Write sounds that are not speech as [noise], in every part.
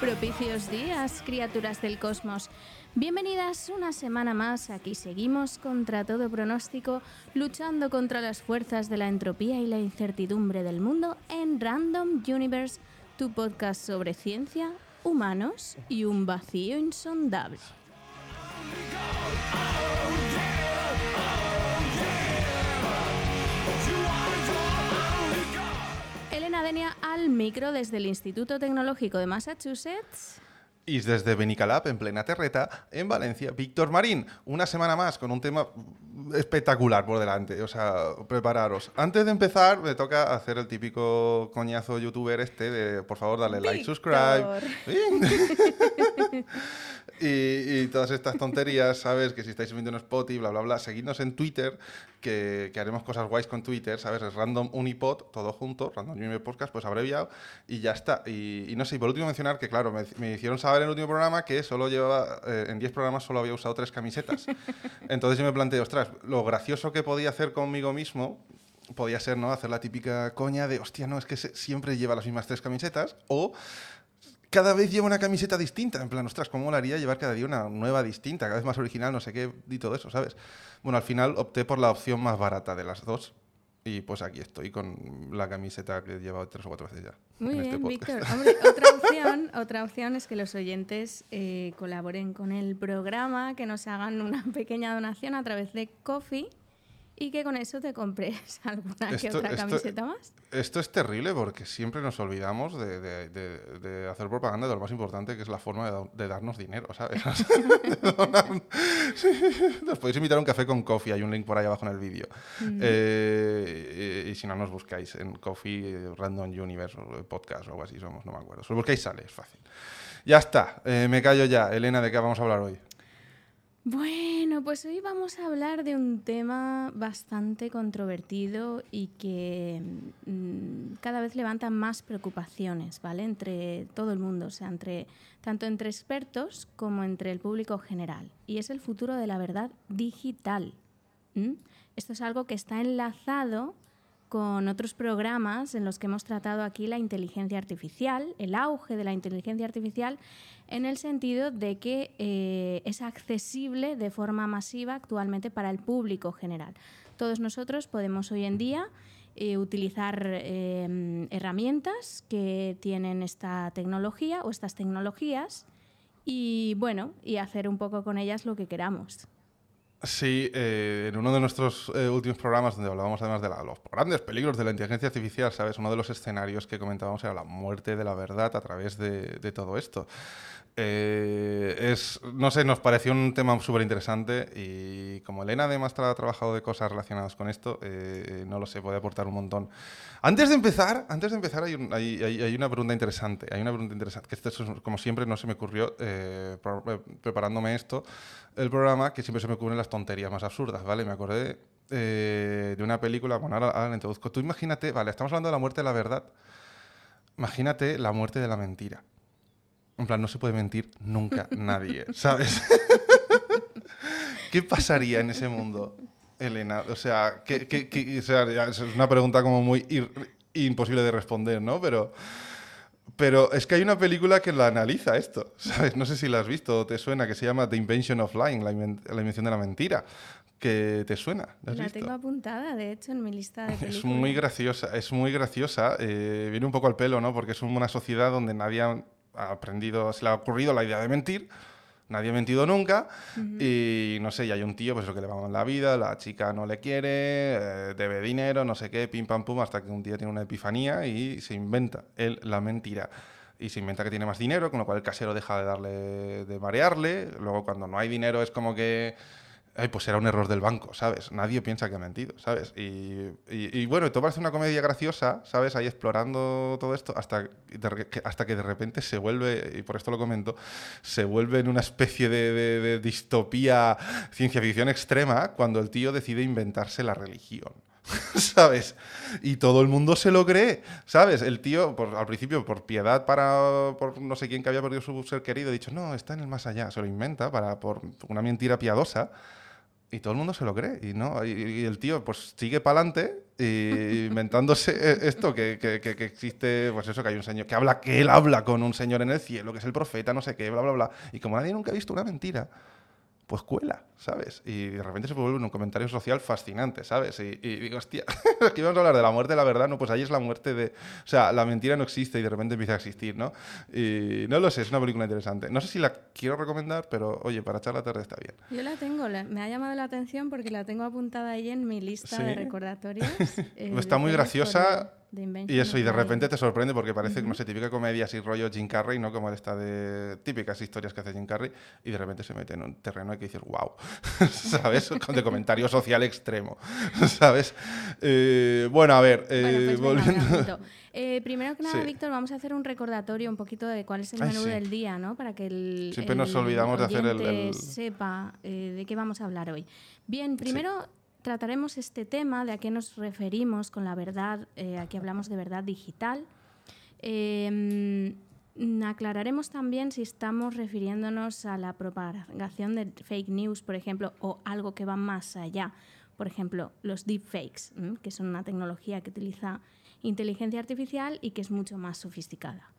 Propicios días, criaturas del cosmos. Bienvenidas una semana más. Aquí seguimos contra todo pronóstico, luchando contra las fuerzas de la entropía y la incertidumbre del mundo en Random Universe, tu podcast sobre ciencia, humanos y un vacío insondable. Denia al micro desde el Instituto Tecnológico de Massachusetts. Y desde Benicalap, en plena terreta, en Valencia, Víctor Marín, una semana más con un tema espectacular por delante. O sea, prepararos. Antes de empezar, me toca hacer el típico coñazo youtuber este de, por favor, dale like, subscribe. [laughs] [laughs] y, y todas estas tonterías, ¿sabes? Que si estáis viendo en Spotify, bla, bla, bla, seguidnos en Twitter, que, que haremos cosas guays con Twitter, ¿sabes? Es Random Unipod, todo junto, Random Unipod Podcast, pues abreviado, y ya está. Y, y no sé, y por último mencionar que, claro, me, me hicieron saber en el último programa que solo llevaba, eh, en 10 programas solo había usado tres camisetas. [laughs] Entonces yo me planteé, ostras, lo gracioso que podía hacer conmigo mismo podía ser, ¿no? Hacer la típica coña de, hostia, no, es que siempre lleva las mismas tres camisetas, o cada vez lleva una camiseta distinta. En plan, ostras, ¿cómo haría llevar cada día una nueva distinta, cada vez más original, no sé qué, y todo eso, ¿sabes? Bueno, al final opté por la opción más barata de las dos. Y pues aquí estoy con la camiseta que he llevado tres o cuatro veces ya. Muy en este bien, podcast. Víctor. Hombre, otra opción, [laughs] otra opción es que los oyentes eh, colaboren con el programa, que nos hagan una pequeña donación a través de Coffee y que con eso te compres [laughs] alguna que otra esto- camiseta más. Esto es terrible porque siempre nos olvidamos de, de- de- de hacer propaganda de lo más importante que es la forma de, da- de darnos dinero, ¿sabes? [laughs] [laughs] Nos podéis invitar a un café con Coffee, hay un link por ahí abajo en el vídeo. Eh, y, y si no, nos buscáis en Coffee, Random Universe Podcast o algo así somos, no me acuerdo. Si buscáis sale, es fácil. Ya está, eh, me callo ya. Elena, ¿de qué vamos a hablar hoy? Bueno, pues hoy vamos a hablar de un tema bastante controvertido y que mm, cada vez levanta más preocupaciones, ¿vale? Entre todo el mundo, o sea, entre, tanto entre expertos como entre el público general. Y es el futuro de la verdad digital. Esto es algo que está enlazado con otros programas en los que hemos tratado aquí la inteligencia artificial, el auge de la inteligencia artificial, en el sentido de que eh, es accesible de forma masiva actualmente para el público general. Todos nosotros podemos hoy en día eh, utilizar eh, herramientas que tienen esta tecnología o estas tecnologías y bueno, y hacer un poco con ellas lo que queramos. Sí, eh, en uno de nuestros eh, últimos programas donde hablábamos además de los grandes peligros de la inteligencia artificial, ¿sabes? Uno de los escenarios que comentábamos era la muerte de la verdad a través de todo esto. Eh, es, no sé, nos pareció un tema súper interesante y como Elena además ha trabajado de cosas relacionadas con esto, eh, no lo sé, puede aportar un montón. Antes de empezar, antes de empezar hay, un- hay- hay- hay una pregunta interesante, hay una pregunta interesante, que esto es, como siempre no se me ocurrió eh, eh, preparándome esto, el programa, que siempre se me ocurren las tonterías más absurdas, ¿vale? Me acordé eh, de una película, bueno, ahora, ahora la introduzco. Tú imagínate, vale, estamos hablando de la muerte de la verdad, imagínate la muerte de la mentira. En plan, no se puede mentir nunca [laughs] nadie, ¿sabes? ¿Qué pasaría en ese mundo, Elena? O sea, ¿qué, qué- qué- o sea, ya es una pregunta como muy ir- imposible de responder, ¿no? Pero, pero es que hay una película que la analiza esto, ¿sabes? No sé si la has visto o te suena, que se llama The Invention of Lying, la, inven- la invención de la mentira. que te suena? ¿La tengo apuntada, de hecho, en mi lista de películas. Es muy graciosa, es muy graciosa. eh, viene un poco al pelo, ¿no? Porque es una sociedad donde nadie ha aprendido, se le ha ocurrido la idea de mentir. Nadie ha mentido nunca. Y no sé, y hay un tío, pues lo que le va mal la vida, la chica no le quiere, eh, debe dinero, no sé qué, pim pam pum, hasta que un día tiene una epifanía y se inventa él la mentira. Y se inventa que tiene más dinero, con lo cual el casero deja de darle, de marearle. Luego, cuando no hay dinero, es como que Ay, pues era un error del banco, ¿sabes? Nadie piensa que ha mentido, ¿sabes? Y, y- y bueno, una comedia graciosa, ¿sabes? Ahí explorando todo esto hasta, hasta que de repente se vuelve, y por esto lo comento, se vuelve en una especie de, de- de distopía ciencia ficción extrema cuando el tío decide inventarse la religión. [laughs] ¿Sabes? Y todo el mundo se lo cree, ¿sabes? El tío, por- al principio, por piedad para por no sé quién que había perdido su ser querido, ha dicho, no, está en el más allá, se lo inventa para, por una mentira piadosa. Y todo el mundo se lo cree. Y, no, y, y el tío pues sigue para adelante [laughs] inventándose eh, esto, que- que- que existe, pues eso, que hay un señor, que habla, que él habla con un señor en el cielo, que es el profeta, no sé qué, bla, bla, bla. Y como nadie nunca ha visto una mentira, pues cuela, ¿sabes? Y de repente se vuelve un comentario social fascinante, ¿sabes? Y, y digo, hostia, [laughs] es que íbamos a hablar de la muerte de la verdad, no, pues ahí es la muerte de... O sea, la mentira no existe y de repente empieza a existir, ¿no? Y no lo sé, es una película interesante. No sé si la quiero recomendar, pero oye, para echar la tarde está bien. Yo la tengo, la- me ha llamado la atención porque la tengo apuntada ahí en mi lista Sí. de recordatorios. [laughs] eh, Está muy graciosa Y eso, y de repente te sorprende porque parece, no sé, típica comedia así rollo Jim Carrey, ¿no? Como esta de típicas historias que hace Jim Carrey, y de repente se mete en un terreno que dices, wow, [laughs] ¿sabes? De comentario social extremo, [laughs] ¿sabes? Eh, bueno, a ver, eh, Bueno, pues me volviendo... [laughs] Eh, primero que nada, Sí. Víctor, vamos a hacer un recordatorio un poquito de cuál es el Ay, menú sí. del día, ¿no? Para que el, Siempre nos olvidamos de hacer el- el- sepa eh, de qué vamos a hablar hoy. Bien, primero trataremos este tema de a qué nos referimos con la verdad. eh, aquí hablamos de verdad digital. Eh, aclararemos también si estamos refiriéndonos a la propagación de fake news, por ejemplo, o algo que va más allá. Por ejemplo, los deepfakes, que son una tecnología que utiliza inteligencia artificial y que es mucho más sofisticada.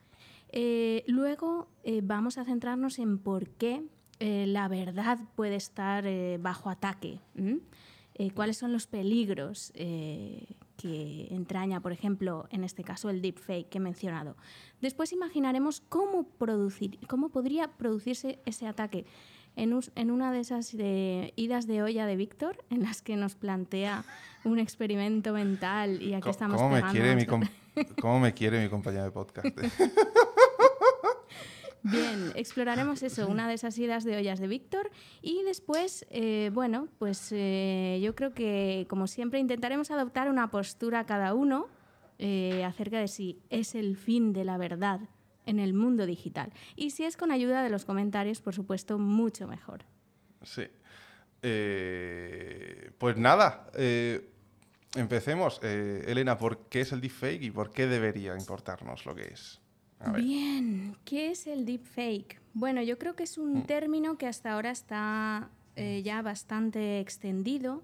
Eh, luego eh, vamos a centrarnos en por qué eh, la verdad puede estar bajo ataque. cuáles son los peligros que entraña, por ejemplo, en este caso el deepfake que he mencionado. Después imaginaremos cómo, producir, cómo podría producirse ese ataque en, us- en una de esas de idas de olla de Víctor, en las que nos plantea un experimento mental y aquí estamos ¿Cómo me, quiere mi ¿Cómo me quiere mi compañía de podcast? [laughs] Bien, exploraremos eso, una de esas idas de ollas de Víctor. Y después, eh, bueno, pues eh, yo creo que, como siempre, intentaremos adoptar una postura cada uno eh, acerca de si es el fin de la verdad en el mundo digital. Y si es con ayuda de los comentarios, por supuesto, mucho mejor. Sí. Pues nada, empecemos. Elena, ¿por qué es el deepfake y por qué debería importarnos lo que es? A ver. Bien, ¿qué es el deepfake? Bueno, yo creo que es Mm. un término que hasta ahora está eh, ya bastante extendido.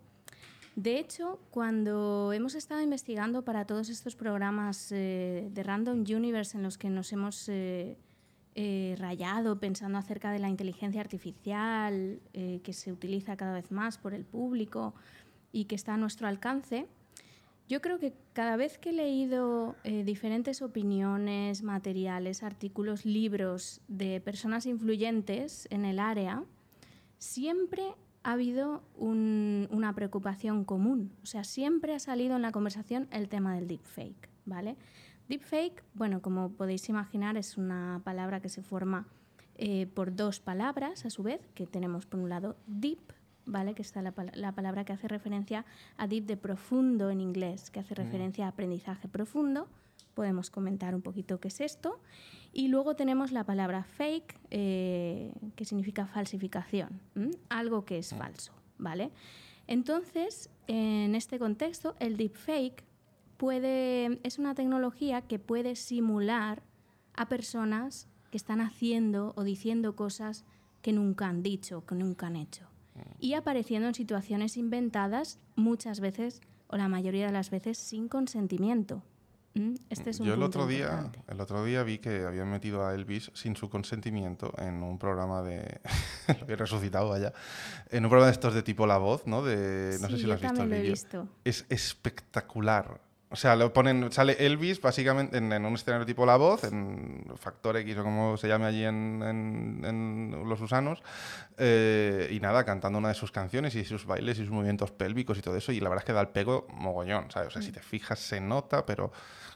De hecho, cuando hemos estado investigando para todos estos programas eh, de Random Universe en los que nos hemos eh, eh, rayado pensando acerca de la inteligencia artificial que se utiliza cada vez más por el público y que está a nuestro alcance, yo creo que cada vez que he leído eh, diferentes opiniones, materiales, artículos, libros de personas influyentes en el área, siempre ha habido un- una preocupación común. O sea, siempre ha salido en la conversación el tema del deepfake, ¿vale? Deepfake, bueno, como podéis imaginar, es una palabra que se forma eh, por dos palabras a su vez, que tenemos por un lado deep, ¿vale? Que está la, pal- la palabra que hace referencia a deep de profundo en inglés, que hace referencia a aprendizaje profundo. Podemos comentar un poquito qué es esto. Y luego tenemos la palabra fake, eh, que significa falsificación, ¿m? algo que es falso, ¿vale? Entonces, en este contexto, el deepfake puede, es una tecnología que puede simular a personas que están haciendo o diciendo cosas que nunca han dicho, que nunca han hecho. Y apareciendo en situaciones inventadas muchas veces, o la mayoría de las veces, sin consentimiento. ¿Mm? Este es un Yo el punto otro, día, importante. el otro día vi que habían metido a Elvis sin su consentimiento en un programa de... [laughs] lo había resucitado allá. En un programa de estos de tipo La Voz, ¿no? De, no sé Sí, si yo lo has visto lo he visto. Es espectacular. O sea, lo ponen, sale Elvis básicamente en, en un escenario tipo La Voz, en Factor X o como se llame allí en, en- en Los Usanos, eh, y nada, cantando una de sus canciones y sus bailes y sus movimientos pélvicos y todo eso, y la verdad es que da el pego mogollón, ¿sabes? O sea, si te fijas se nota, pero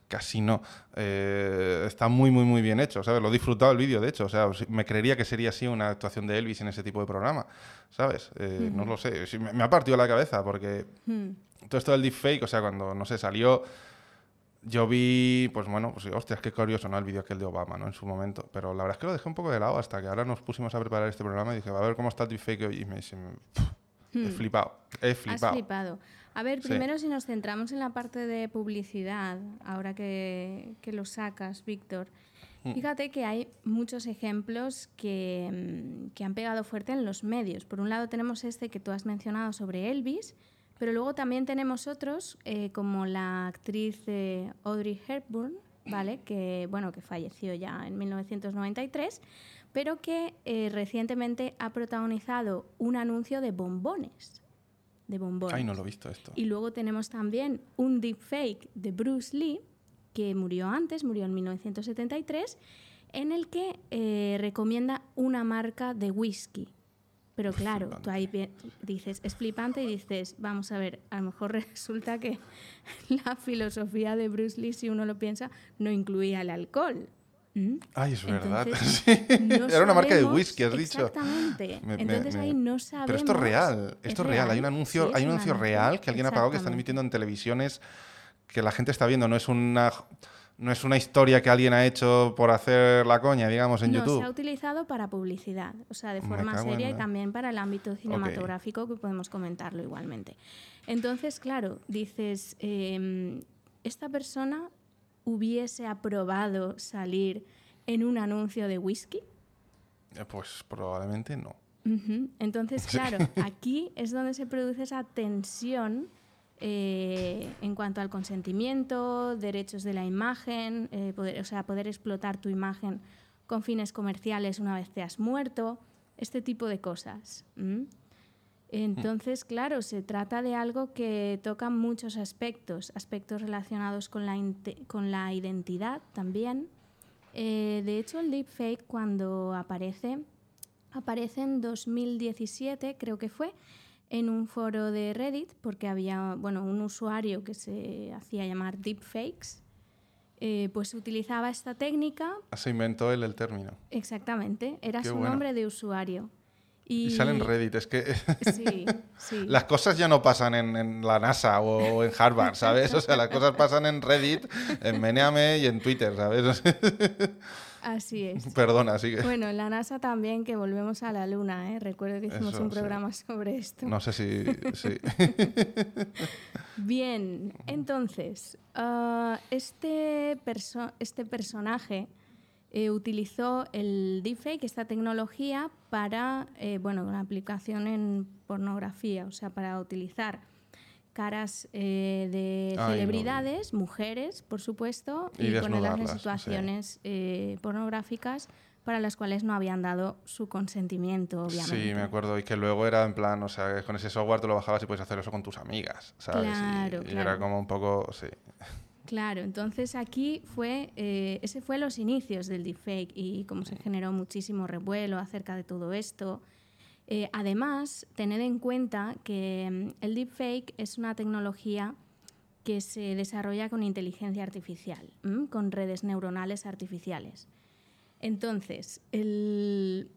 casi no. Eh, está muy, muy, muy bien hecho, ¿sabes? Lo he disfrutado el vídeo, de hecho. O sea, me creería que sería así una actuación de Elvis en ese tipo de programa, ¿sabes? Eh, No lo sé. Me, me ha partido la cabeza porque Hmm. Todo esto del deepfake, o sea, cuando, no sé, salió... Yo vi, pues bueno, pues hostias, qué curioso, ¿no? El vídeo aquel de Obama, ¿no? En su momento. Pero la verdad es que lo dejé un poco de lado hasta que ahora nos pusimos a preparar este programa y dije, va a ver cómo está el deepfake hoy. Y me, se me- he flipado, he Has flipado. flipado. A ver, Sí. primero si nos centramos en la parte de publicidad, ahora que, que lo sacas, Víctor, Mm. fíjate que hay muchos ejemplos que, mm, que han pegado fuerte en los medios. Por un lado tenemos este que tú has mencionado sobre Elvis, pero luego también tenemos otros eh, como la actriz eh, Audrey Hepburn, ¿vale? Que, bueno, que falleció ya en 1993, pero que eh, recientemente ha protagonizado un anuncio de bombones. De bombones. Ay, no lo he visto esto. Y luego tenemos también un deepfake de Bruce Lee, que murió antes, murió en 1973, en el que recomienda una marca de whisky. Pero claro, flipante. tú ahí dices, es flipante y dices, vamos a ver, a lo mejor [laughs] resulta que [laughs] la filosofía de Bruce Lee, si uno lo piensa, no incluía el alcohol. ¿Mm? Ay, es verdad. [laughs] Entonces, Sí. no Era una marca de whisky, has dicho. Exactamente. Me- me- Entonces me- ahí no sabemos. Pero esto es real, es esto es real. Hay un anuncio, sí, hay un anuncio real que alguien ha pagado que están emitiendo en televisiones que la gente está viendo. No es una, no es una historia que alguien ha hecho por hacer la coña, digamos, en no, YouTube. se ha utilizado para publicidad, o sea, de forma en seria y también para el ámbito cinematográfico, que podemos comentarlo igualmente. Entonces, claro, dices, em, esta persona hubiese aprobado salir en un anuncio de whisky. Eh, Pues probablemente no. Entonces, [laughs] claro, aquí es donde se produce esa tensión eh, en cuanto al consentimiento, derechos de la imagen, eh, poder, o sea, poder explotar tu imagen con fines comerciales una vez te has muerto, este tipo de cosas. ¿m? Entonces, claro, se trata de algo que toca muchos aspectos, aspectos relacionados con la, con la identidad también. Eh, de hecho, el deepfake cuando aparece, aparece en 2017, creo que fue, en un foro de Reddit, porque había bueno, un usuario que se hacía llamar deepfakes, eh, pues utilizaba esta técnica, Se inventó él el término. exactamente, era Qué su bueno. nombre de usuario. Y, Y sale en Reddit. Es que [laughs] Sí, sí. [laughs] las cosas ya no pasan en, en la NASA o en Harvard, ¿sabes? O sea, las cosas pasan en Reddit, en Meneame y en Twitter, ¿sabes? [laughs] Así es. Perdona, sigue. Bueno, en la NASA también, que volvemos a la Luna, ¿eh? Recuerdo que hicimos Eso, un sí. programa sobre esto. No sé si... sí. [laughs] Bien, entonces, ah, este, perso- este personaje eh, utilizó el deepfake, esta tecnología, para, eh, bueno, una aplicación en pornografía, o sea, para utilizar caras eh, de Ay, no. celebridades, mujeres, por supuesto, Y y, ponerlas en desnudarlas, sí. situaciones eh, pornográficas para las cuales no habían dado su consentimiento, obviamente. Sí, me acuerdo. Y que luego era en plan, o sea, con ese software tú lo bajabas y puedes hacer eso con tus amigas, ¿sabes? Y- Claro, y, era claro. como un poco, sí. Claro, entonces aquí fue, eh, ese fue los inicios del deepfake y cómo se generó muchísimo revuelo acerca de todo esto. Eh, además, tened en cuenta que mm, el deepfake es una tecnología que se desarrolla con inteligencia artificial, ¿m? con redes neuronales artificiales. Entonces, el-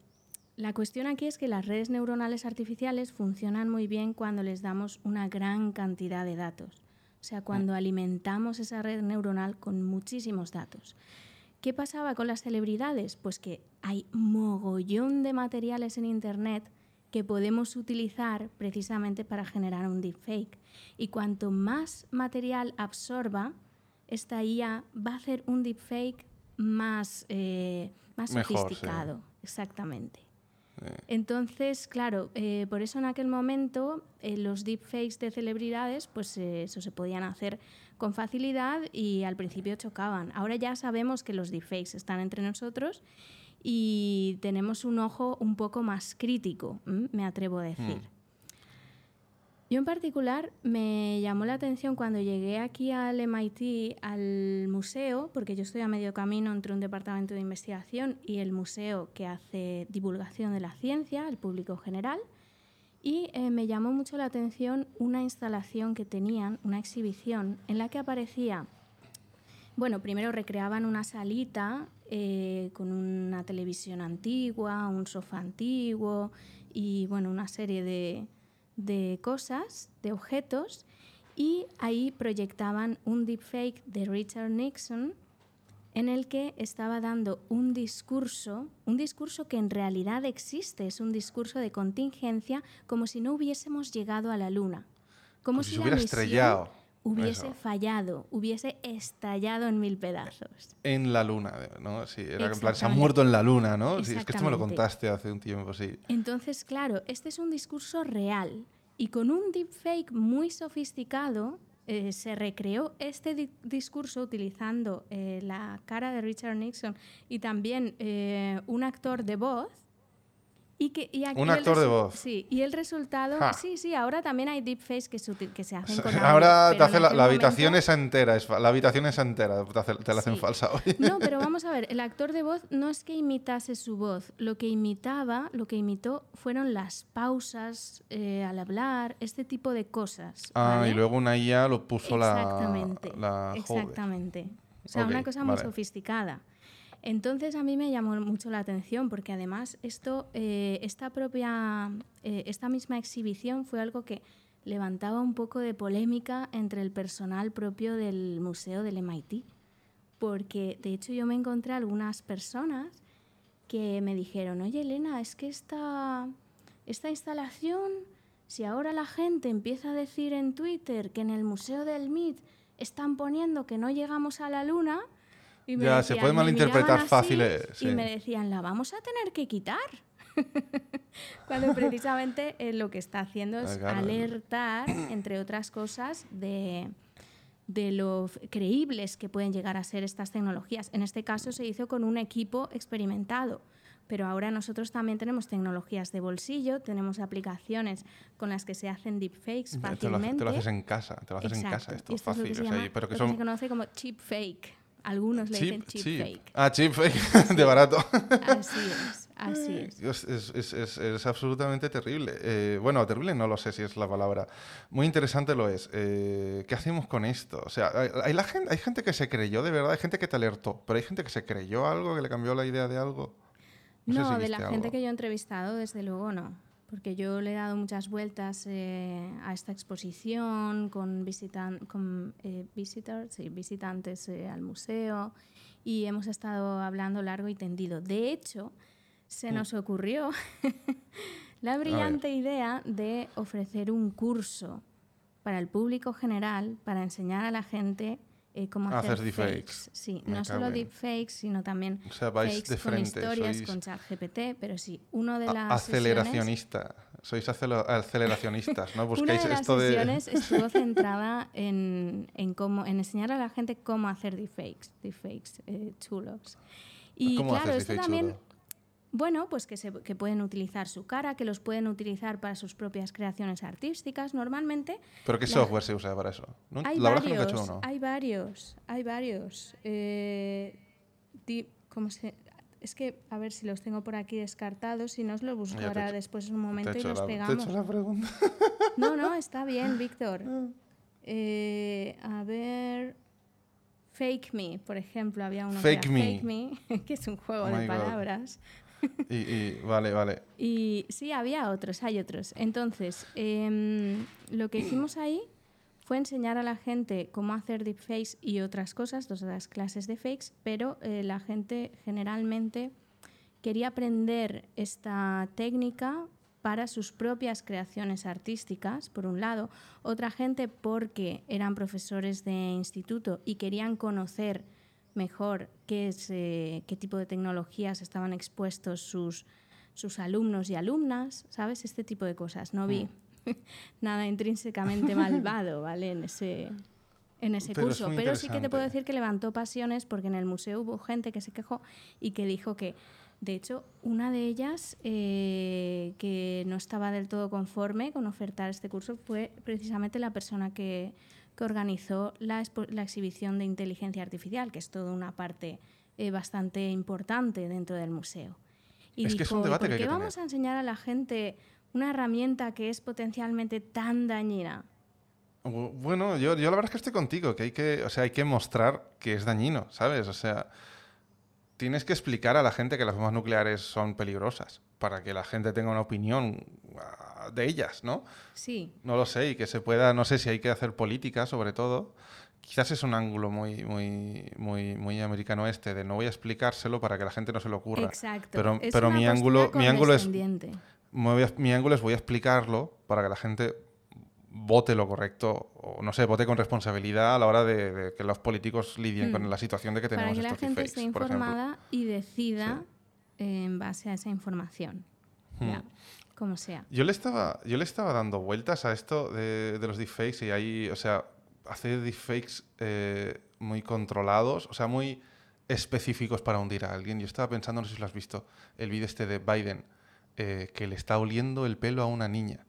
la cuestión aquí es que las redes neuronales artificiales funcionan muy bien cuando les damos una gran cantidad de datos. O sea, cuando alimentamos esa red neuronal con muchísimos datos. ¿Qué pasaba con las celebridades? Pues que hay mogollón de materiales en Internet que podemos utilizar precisamente para generar un deepfake. Y cuanto más material absorba, esta IA va a hacer un deepfake más, eh, más Mejor, sí. sofisticado. Exactamente. Eh, Entonces, claro, eh, por eso en aquel momento los deepfakes de celebridades, pues eso se podían hacer con facilidad y al principio chocaban. Ahora ya sabemos que los deepfakes están entre nosotros y tenemos un ojo un poco más crítico, ¿m? me atrevo a decir. Yo en particular me llamó la atención cuando llegué aquí al MIT, al museo, porque yo estoy a medio camino entre un departamento de investigación y el museo que hace divulgación de la ciencia al público general, y eh, me llamó mucho la atención una instalación que tenían, una exhibición, en la que aparecía Bueno, primero recreaban una salita eh, con una televisión antigua, un sofá antiguo y bueno, una serie de, de cosas, de objetos, y ahí proyectaban un deepfake de Richard Nixon en el que estaba dando un discurso, un discurso que en realidad existe, es un discurso de contingencia, como si no hubiésemos llegado a la Luna. Como, Como si se la hubiera misión estrellado. Hubiese Eso. fallado, hubiese estallado en mil pedazos. En la luna, ¿no? Sí, era en plan, se ha muerto en la luna, ¿no? Sí, es que esto me lo contaste hace un tiempo, sí. Entonces, claro, este es un discurso real y con un deepfake muy sofisticado eh, se recreó este di- discurso utilizando eh, la cara de Richard Nixon y también eh, un actor de voz. Y que, y aquí Un actor de voz. Sí, y el resultado. Ja. Sí, sí, ahora también hay deepfakes que se, que se hacen con Ahora audio, te hace la, habitación entera, es fa- la habitación esa entera te, hace- te la hacen Sí. falsa hoy. No, [laughs] pero vamos a ver, el actor de voz no es que imitase su voz, lo que imitaba, lo que imitó fueron las pausas eh, al hablar, este tipo de cosas. Ah, ¿vale? y luego una IA lo puso la. Exactamente. la joven. exactamente. O sea, una cosa muy sofisticada. Entonces a mí me llamó mucho la atención porque además esto, eh, esta propia, eh, esta misma exhibición fue algo que levantaba un poco de polémica entre el personal propio del museo del MIT. Porque de hecho yo me encontré algunas personas que me dijeron, oye Elena, es que esta, esta instalación, si ahora la gente empieza a decir en Twitter que en el Museo del MIT están poniendo que no llegamos a la Luna, y me Ya, se puede malinterpretar fácil, eh, Y sí. me decían, la vamos a tener que quitar. [laughs] Cuando [laughs] precisamente eh, lo que está haciendo es Ah, claro. alertar, [clears throat] entre otras cosas, de, de lo creíbles que pueden llegar a ser estas tecnologías. En este caso se hizo con un equipo experimentado, pero ahora nosotros también tenemos tecnologías de bolsillo, tenemos aplicaciones con las que se hacen deepfakes Te lo, fácilmente. te lo haces en casa, te lo haces en Exacto. casa, esto es esto es lo fácil. que se o sea, pero que lo son se conoce como cheap fake. Algunos le dicen cheap, cheap. fake. Ah, cheap fake, [laughs] de barato. Así es, así es. Es, es- es- es- absolutamente terrible. Eh, bueno, terrible no lo sé si es la palabra. Muy interesante lo es. Eh, ¿Qué hacemos con esto? O sea, hay, hay la gente, hay gente que se creyó de verdad, hay gente que te alertó, pero hay gente que se creyó algo, que le cambió la idea de algo. No sé No, si de la viste gente algo. que yo he entrevistado, desde luego no. Porque yo le he dado muchas vueltas eh, a esta exposición con, visitan con eh, visitors, sí, visitantes eh, al museo y hemos estado hablando largo y tendido. De hecho, se Mm. nos ocurrió [laughs] la brillante idea de ofrecer un curso para el público general para enseñar a la gente eh, cómo hacer, hacer deepfakes. fakes. Sí, Me no solo en- deepfakes, sino también O sea, vais fakes de con frente, historias, sois con ChatGPT, pero sí, uno de las sesiones, aceleracionista. Sois acelo- aceleracionistas, ¿no? [laughs] una Buscáis de las esto de... sesiones estuvo [laughs] centrada en, en cómo, en enseñar a la gente cómo hacer deepfakes, deepfakes eh, chulos. Y ¿Cómo claro, esto también, chulo? Bueno, pues que, se, que pueden utilizar su cara, que los pueden utilizar para sus propias creaciones artísticas. Normalmente ¿Pero qué la- software se usa para eso? ¿No? hay La que he varios, hecho uno. hay varios, hay varios. Eh, di- ¿cómo se- Es que, a ver si los tengo por aquí descartados, si no os Ya te he después en un momento y los la- te he pegamos. hecho la pregunta. [laughs] No, no, está bien, [laughs] Víctor. Eh, a ver. Fake Me, por ejemplo, había uno Fake que era Me. Fake Me, [laughs] que es un juego Oh de God. Y, vale, vale. Y sí, había otros, hay otros. Entonces, em, lo que hicimos ahí fue enseñar a la gente cómo hacer deepfakes y otras cosas, las clases de fakes, pero eh, la gente generalmente quería aprender esta técnica para sus propias creaciones artísticas, por un lado, otra gente porque eran profesores de instituto y querían conocer mejor qué, eh, qué tipo de tecnologías estaban expuestos sus, sus alumnos y alumnas, ¿sabes? Este tipo de cosas. No vi [laughs] nada intrínsecamente malvado, ¿vale? En ese, en ese Pero curso. Pero sí que te puedo decir que levantó pasiones porque en el museo hubo gente que se quejó y que dijo que, de hecho, una de ellas eh, que no estaba del todo conforme con ofertar este curso fue precisamente la persona que, que organizó la, la exhibición de inteligencia artificial, que es toda una parte eh, bastante importante dentro del museo. Y Es que es un dijo, "¿Y debate por que hay qué que vamos tener?". a enseñar a la gente una herramienta que es potencialmente tan dañina? Bu- Bueno, yo, yo la verdad es que estoy contigo, que hay que, o sea, hay que mostrar que es dañino, ¿sabes? O sea, tienes que explicar a la gente que las bombas nucleares son peligrosas para que la gente tenga una opinión de ellas, ¿no? Sí, No lo sé, y que se pueda, no sé si hay que hacer política sobre todo. Quizás es un ángulo muy, muy, muy, muy americano este, de no voy a explicárselo para que la gente no se lo ocurra. exacto. Pero, Es pero una mi ángulo, mi ángulo es a- mi ángulo es voy a explicarlo para que la gente vote lo correcto, o no sé, vote con responsabilidad a la hora de, de que los políticos lidien con la situación de que tenemos Para que la gente esté informada y decida en base a esa información. Hmm. Como sea. Yo le estaba, yo le estaba dando vueltas a esto de, de los deepfakes y ahí, o sea, hacer deepfakes eh, muy controlados, o sea, muy específicos para hundir a alguien. Yo estaba pensando, no sé si lo has visto, el vídeo este de Biden, eh, que le está oliendo el pelo a una niña.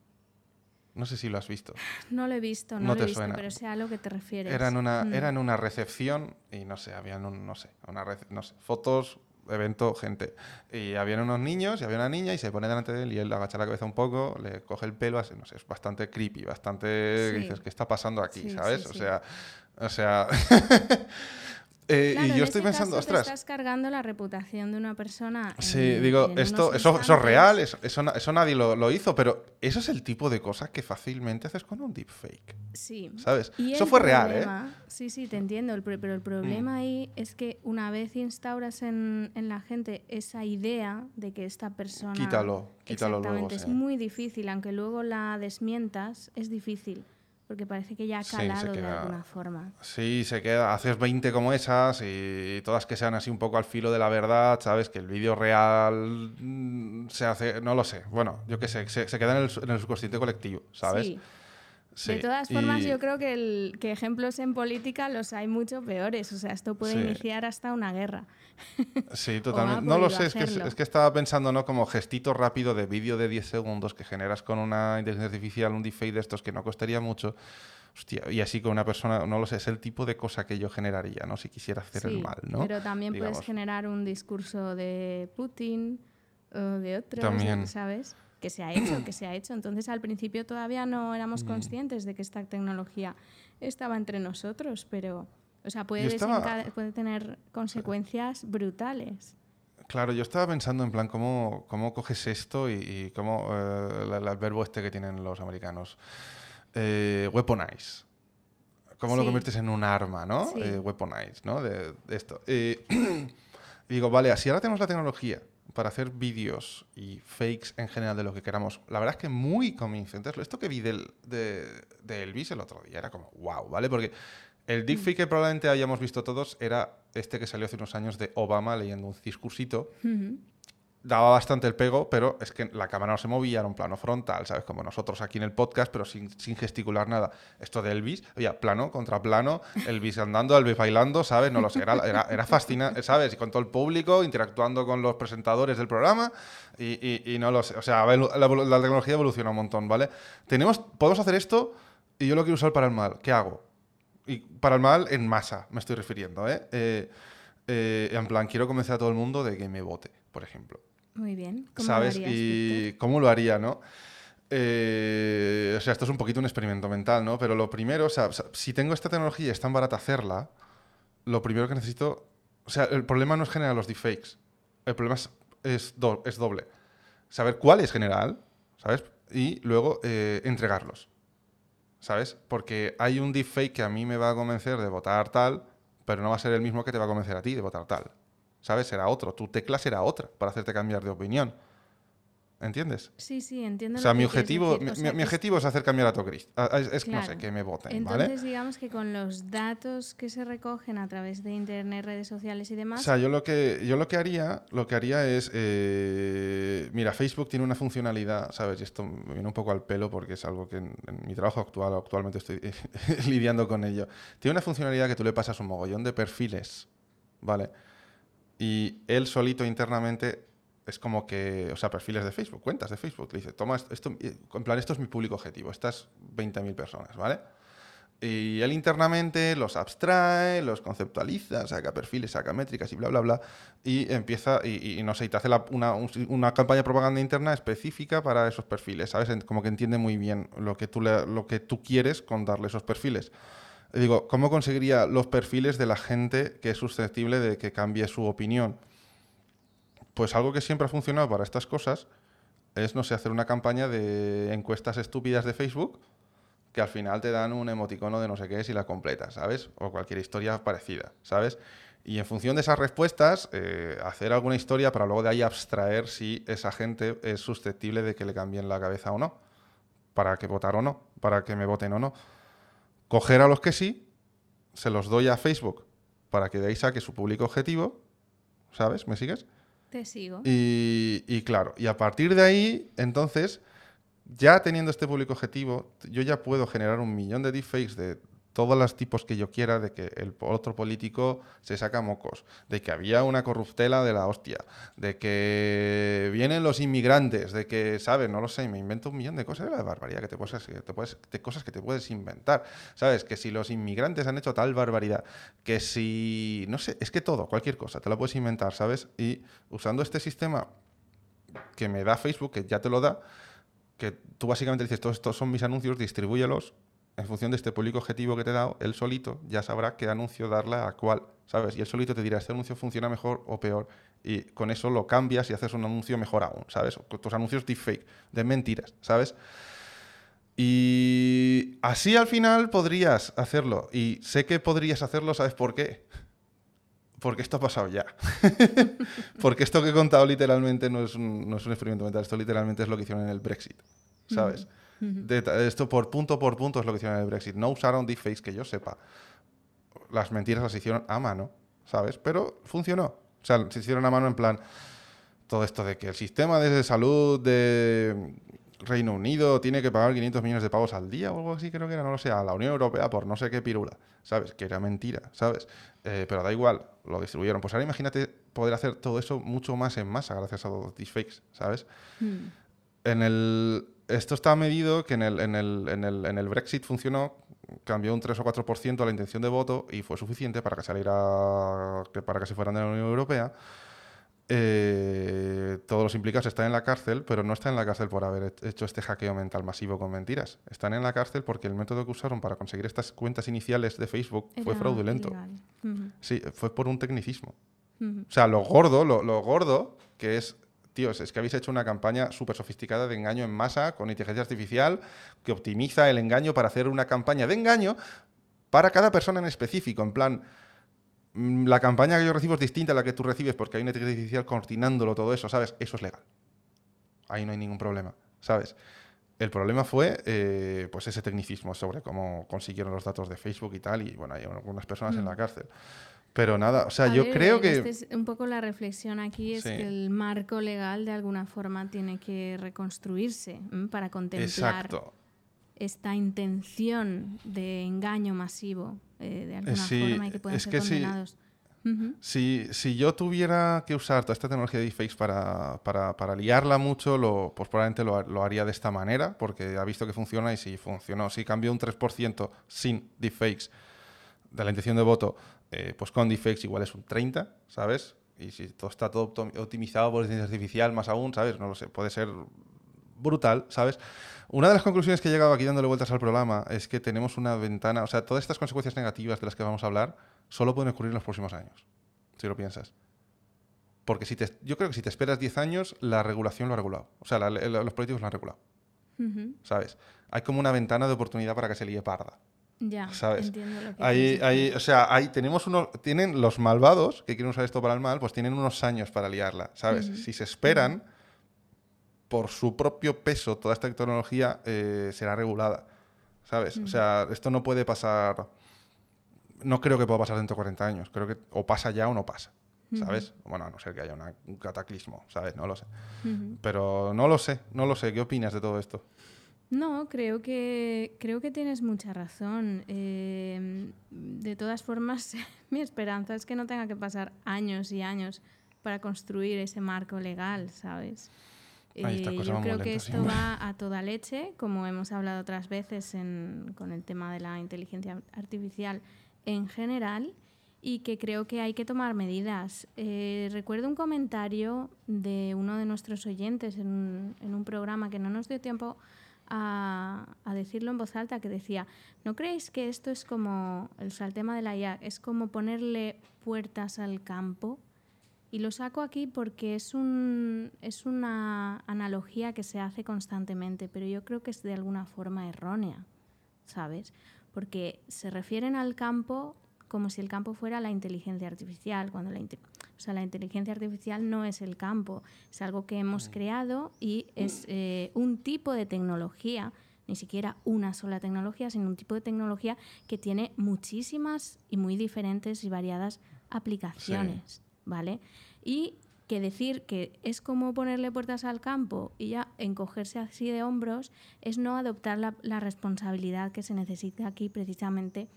No sé si lo has visto. No lo he visto, no, No lo he te visto, suena. pero sé a lo que te refieres. Era en una, Mm. era en una recepción y no sé, habían un, no sé, una no sé, fotos, evento, gente. Y habían unos niños y había una niña y se pone delante de él y él agacha la cabeza un poco, le coge el pelo, así, no sé, es bastante creepy, bastante... Sí. Dices, ¿qué está pasando aquí? Sí, ¿Sabes? sí. O sea... O sea... [laughs] eh, Claro, y yo estoy pensando, caso te ostras, estás cargando la reputación de una persona. Sí, en- digo, en esto, eso, eso es real, eso, eso, na- eso nadie lo, lo hizo, pero eso es el tipo de cosas que fácilmente haces con un deepfake, Sí. ¿sabes? Y Eso fue real, ¿eh? Sí, sí, te entiendo, el pero el Mm. problema ahí es que una vez instauras en, en la gente esa idea de que esta persona... Quítalo, quítalo luego, es sí. muy difícil, aunque luego la desmientas, es difícil, porque parece que ya ha Sí, calado de alguna forma. Sí, se queda, haces 20 como esas y todas que sean así un poco al filo de la verdad, ¿sabes? Que el vídeo real mm, se hace, no lo sé, bueno, yo qué sé, se, se queda en el, en el subconsciente colectivo, ¿sabes? Sí. Sí, De todas formas, y- yo creo que, el, que ejemplos en política los hay mucho peores. O sea, esto puede Sí. iniciar hasta una guerra. Sí, [laughs] totalmente. No lo sé, es que, hacerlo. es que estaba pensando, ¿no? Como gestito rápido de vídeo de 10 segundos que generas con una inteligencia artificial, un deepfake de estos que no costaría mucho. Hostia, y así con una persona, no lo sé, es el tipo de cosa que yo generaría, ¿no? Si quisiera hacer Sí, el mal, ¿no? Pero también Digamos. puedes generar un discurso de Putin o de otros, También. ¿sabes? Que se ha hecho, que se ha hecho. Entonces, al principio todavía no Mm. éramos conscientes de que esta tecnología estaba entre nosotros, pero, o sea, puede, estaba- puede tener consecuencias brutales. Claro, yo estaba pensando en plan cómo, cómo coges esto y, y cómo eh, la- la- el verbo este que tienen los americanos. Eh, weaponize. Cómo lo Sí. conviertes en un arma, ¿no? Sí. Eh, weaponize, ¿no? De, de esto. [clears throat] Digo, vale, así ahora tenemos la tecnología para hacer vídeos y fakes en general de lo que queramos. La verdad es que muy convincentes. Esto que vi del, de, de Elvis el otro día era como, wow, ¿vale? Porque el deepfake que probablemente hayamos visto todos era este que salió hace unos años de Obama leyendo un discursito daba bastante el pego, pero es que la cámara no se movía, era un plano frontal, ¿sabes? Como nosotros aquí en el podcast, pero sin, sin gesticular nada. Esto de Elvis, había plano contra plano, Elvis andando, Elvis bailando, ¿sabes? No lo sé, era, era, era fascinante, ¿sabes? Y con todo el público, interactuando con los presentadores del programa, y, y- y no lo sé. O sea, la, la tecnología evoluciona un montón, ¿vale? Tenemos, podemos hacer esto y yo lo quiero usar para el mal. ¿Qué hago? Y para el mal en masa, me estoy refiriendo, ¿eh? Eh, eh, en plan, quiero convencer a todo el mundo de que me vote, por ejemplo. Muy bien. ¿Cómo ¿Sabes? lo harías, y Víctor? cómo lo haría, ¿no? Eh, o sea, esto es un poquito un experimento mental, ¿no? Pero lo primero, o sea, o sea, si tengo esta tecnología y es tan barata hacerla, lo primero que necesito. O sea, el problema no es generar los deepfakes. El problema es, es, do- es doble. Saber cuál es general, ¿sabes? Y luego eh, entregarlos. ¿Sabes? Porque hay un deepfake que a mí me va a convencer de votar tal, pero no va a ser el mismo que te va a convencer a ti de votar tal. ¿Sabes? Será otro. Tu tecla será otra para hacerte cambiar de opinión. ¿Entiendes? Sí, sí, entiendo. O sea, mi objetivo, mi, O sea, mi- objetivo es hacer cambiar a todo Cristo. Ah, Es, es, no sé, Claro. que me voten, Entonces, ¿vale? digamos que con los datos que se recogen a través de internet, redes sociales y demás, O sea, yo lo que, yo lo que haría, lo que haría es, eh, mira, Facebook tiene una funcionalidad, ¿sabes? Y esto me viene un poco al pelo porque es algo que en, en mi trabajo actual, actualmente estoy [laughs] lidiando con ello. Tiene una funcionalidad que tú le pasas un mogollón de perfiles, ¿vale? Y él solito internamente es como que, o sea, perfiles de Facebook, cuentas de Facebook. Le dice, toma, esto, esto- en plan, esto es mi público objetivo, estas 20.000 personas, ¿vale? Y él internamente los abstrae, los conceptualiza, saca perfiles, saca métricas y bla, bla, bla. Y empieza, y, y no sé, y te hace una, un- una campaña de propaganda interna específica para esos perfiles, ¿sabes? Como que entiende muy bien lo que tú, lo que tú quieres con darle esos perfiles. Y digo, ¿cómo conseguiría los perfiles de la gente que es susceptible de que cambie su opinión? Pues algo que siempre ha funcionado para estas cosas es, no sé, hacer una campaña de encuestas estúpidas de Facebook que al final te dan un emoticono de no sé qué si la completas, ¿sabes? O cualquier historia parecida, ¿sabes? Y en función de esas respuestas, eh, hacer alguna historia para luego de ahí abstraer si esa gente es susceptible de que le cambien la cabeza o no, para que votar o no, para que me voten o no. Coger a los que sí, se los doy a Facebook para que de ahí saque su público objetivo, ¿sabes? ¿Me sigues? Te sigo. Y, y claro, y a partir de ahí, entonces, ya teniendo este público objetivo, yo ya puedo generar un millón de deepfakes de todos los tipos que yo quiera, de que el otro político se saca mocos, de que había una corruptela de la hostia, de que vienen los inmigrantes, de que, ¿sabes? No lo sé, me invento un millón de cosas de la barbaridad que te puedes, que te puedes, de cosas que te puedes inventar, ¿sabes? Que si los inmigrantes han hecho tal barbaridad, que si, no sé, es que todo, cualquier cosa, te lo puedes inventar, ¿sabes? Y usando este sistema que me da Facebook, que ya te lo da, que tú básicamente dices, todos estos son mis anuncios, distribúyelos en función de este público objetivo que te he dado, él solito ya sabrá qué anuncio darle a cuál, ¿sabes? Y él solito te dirá, este anuncio funciona mejor o peor, y con eso lo cambias y haces un anuncio mejor aún, ¿sabes? Tus anuncios deepfake, de mentiras, ¿sabes? Y así al final podrías hacerlo, y sé que podrías hacerlo, ¿sabes por qué? Porque esto ha pasado ya. [laughs] Porque esto que he contado literalmente no es, un, no es un experimento mental, esto literalmente es lo que hicieron en el Brexit, ¿sabes? De- esto por punto por punto es lo que hicieron en el Brexit. No usaron deepfakes que yo sepa. Las mentiras las hicieron a mano, ¿sabes? Pero funcionó. O sea, se hicieron a mano en plan todo esto de que el sistema de salud de Reino Unido tiene que pagar 500 millones de pavos al día o algo así, creo que era, no lo sé, a la Unión Europea por no sé qué pirula, ¿sabes? Que era mentira, ¿sabes? Eh, pero da igual, lo distribuyeron. Pues ahora imagínate poder hacer todo eso mucho más en masa gracias a los deepfakes, ¿sabes? Mm. En el, esto está medido que en el, en, el, en, el, en el Brexit funcionó, cambió un 3 o 4% la intención de voto y fue suficiente para que saliera, para que se fueran de la Unión Europea. Eh, todos los implicados están en la cárcel, pero no están en la cárcel por haber hecho este hackeo mental masivo con mentiras. Están en la cárcel porque el método que usaron para conseguir estas cuentas iniciales de Facebook fue Era fraudulento. ilegal. Ujú, Sí, fue por un tecnicismo. ujú. O sea, lo gordo, lo, lo gordo, que es, tíos, es que habéis hecho una campaña súper sofisticada de engaño en masa con inteligencia artificial que optimiza el engaño para hacer una campaña de engaño para cada persona en específico. En plan, mm, la campaña que yo recibo es distinta a la que tú recibes porque hay una inteligencia artificial coordinándolo todo eso, ¿sabes? Eso es legal. Ahí no hay ningún problema, ¿sabes? El problema fue eh, pues ese tecnicismo sobre cómo consiguieron los datos de Facebook y tal, y bueno, hay algunas personas en la cárcel. Pero nada, o sea, A yo ver, creo que... este es un poco la reflexión aquí es Sí. que el marco legal de alguna forma tiene que reconstruirse ¿m? para contemplar Exacto. esta intención de engaño masivo eh, de alguna sí, forma y que pueden es ser que condenados. Si, si yo tuviera que usar toda esta tecnología de deepfakes para, para, para liarla mucho, lo, pues probablemente lo, lo haría de esta manera, porque ha visto que funciona y si funcionó, si cambió un 3% sin deepfakes de la intención de voto, eh, pues con deepfakes igual es un 30, ¿sabes? Y si todo está todo optimi- optimizado por inteligencia artificial, más aún, ¿sabes? No lo sé, puede ser brutal, ¿sabes? Una de las conclusiones que he llegado aquí dándole vueltas al programa es que tenemos una ventana, o sea, todas estas consecuencias negativas de las que vamos a hablar solo pueden ocurrir en los próximos años, si lo piensas. Porque si te, yo creo que si te esperas 10 años, la regulación lo ha regulado. O sea, la- la- los políticos lo han regulado. ¿sabes? Hay como una ventana de oportunidad para que se líe parda. Ya, ¿Sabes? entiendo lo que decir. o sea, ahí tenemos unos, tienen los malvados que quieren usar esto para el mal, pues tienen unos años para liarla, ¿sabes? Si se esperan, por su propio peso, toda esta tecnología eh, será regulada, ¿sabes? O sea, esto no puede pasar, no creo que pueda pasar dentro de 40 años, creo que o pasa ya o no pasa, ¿sabes? Bueno, a no ser que haya una- un cataclismo, ¿sabes? No lo sé. Pero no lo sé, no lo sé. ¿Qué opinas de todo esto? No, creo que, creo que tienes mucha razón. Eh, de todas formas, [laughs] mi esperanza es que no tenga que pasar años y años para construir ese marco legal, ¿sabes? Está, Eh, yo creo que esto va a toda leche, como hemos hablado otras veces en- con el tema de la inteligencia artificial en general, y que creo que hay que tomar medidas. Eh, recuerdo un comentario de uno de nuestros oyentes en un, en un programa que no nos dio tiempo a, a decirlo en voz alta, que decía, ¿no creéis que esto es como, el tema de la IA, es como ponerle puertas al campo? Y lo saco aquí porque es, un, es una analogía que se hace constantemente, pero yo creo que es de alguna forma errónea, ¿sabes? Porque se refieren al campo como si el campo fuera la inteligencia artificial, cuando la, o sea, la inteligencia artificial no es el campo, es algo que hemos creado y es eh, un tipo de tecnología, ni siquiera una sola tecnología, sino un tipo de tecnología que tiene muchísimas y muy diferentes y variadas aplicaciones, ¿vale? Y que decir que es como ponerle puertas al campo y ya encogerse así de hombros es no adoptar la, la responsabilidad que se necesita aquí precisamente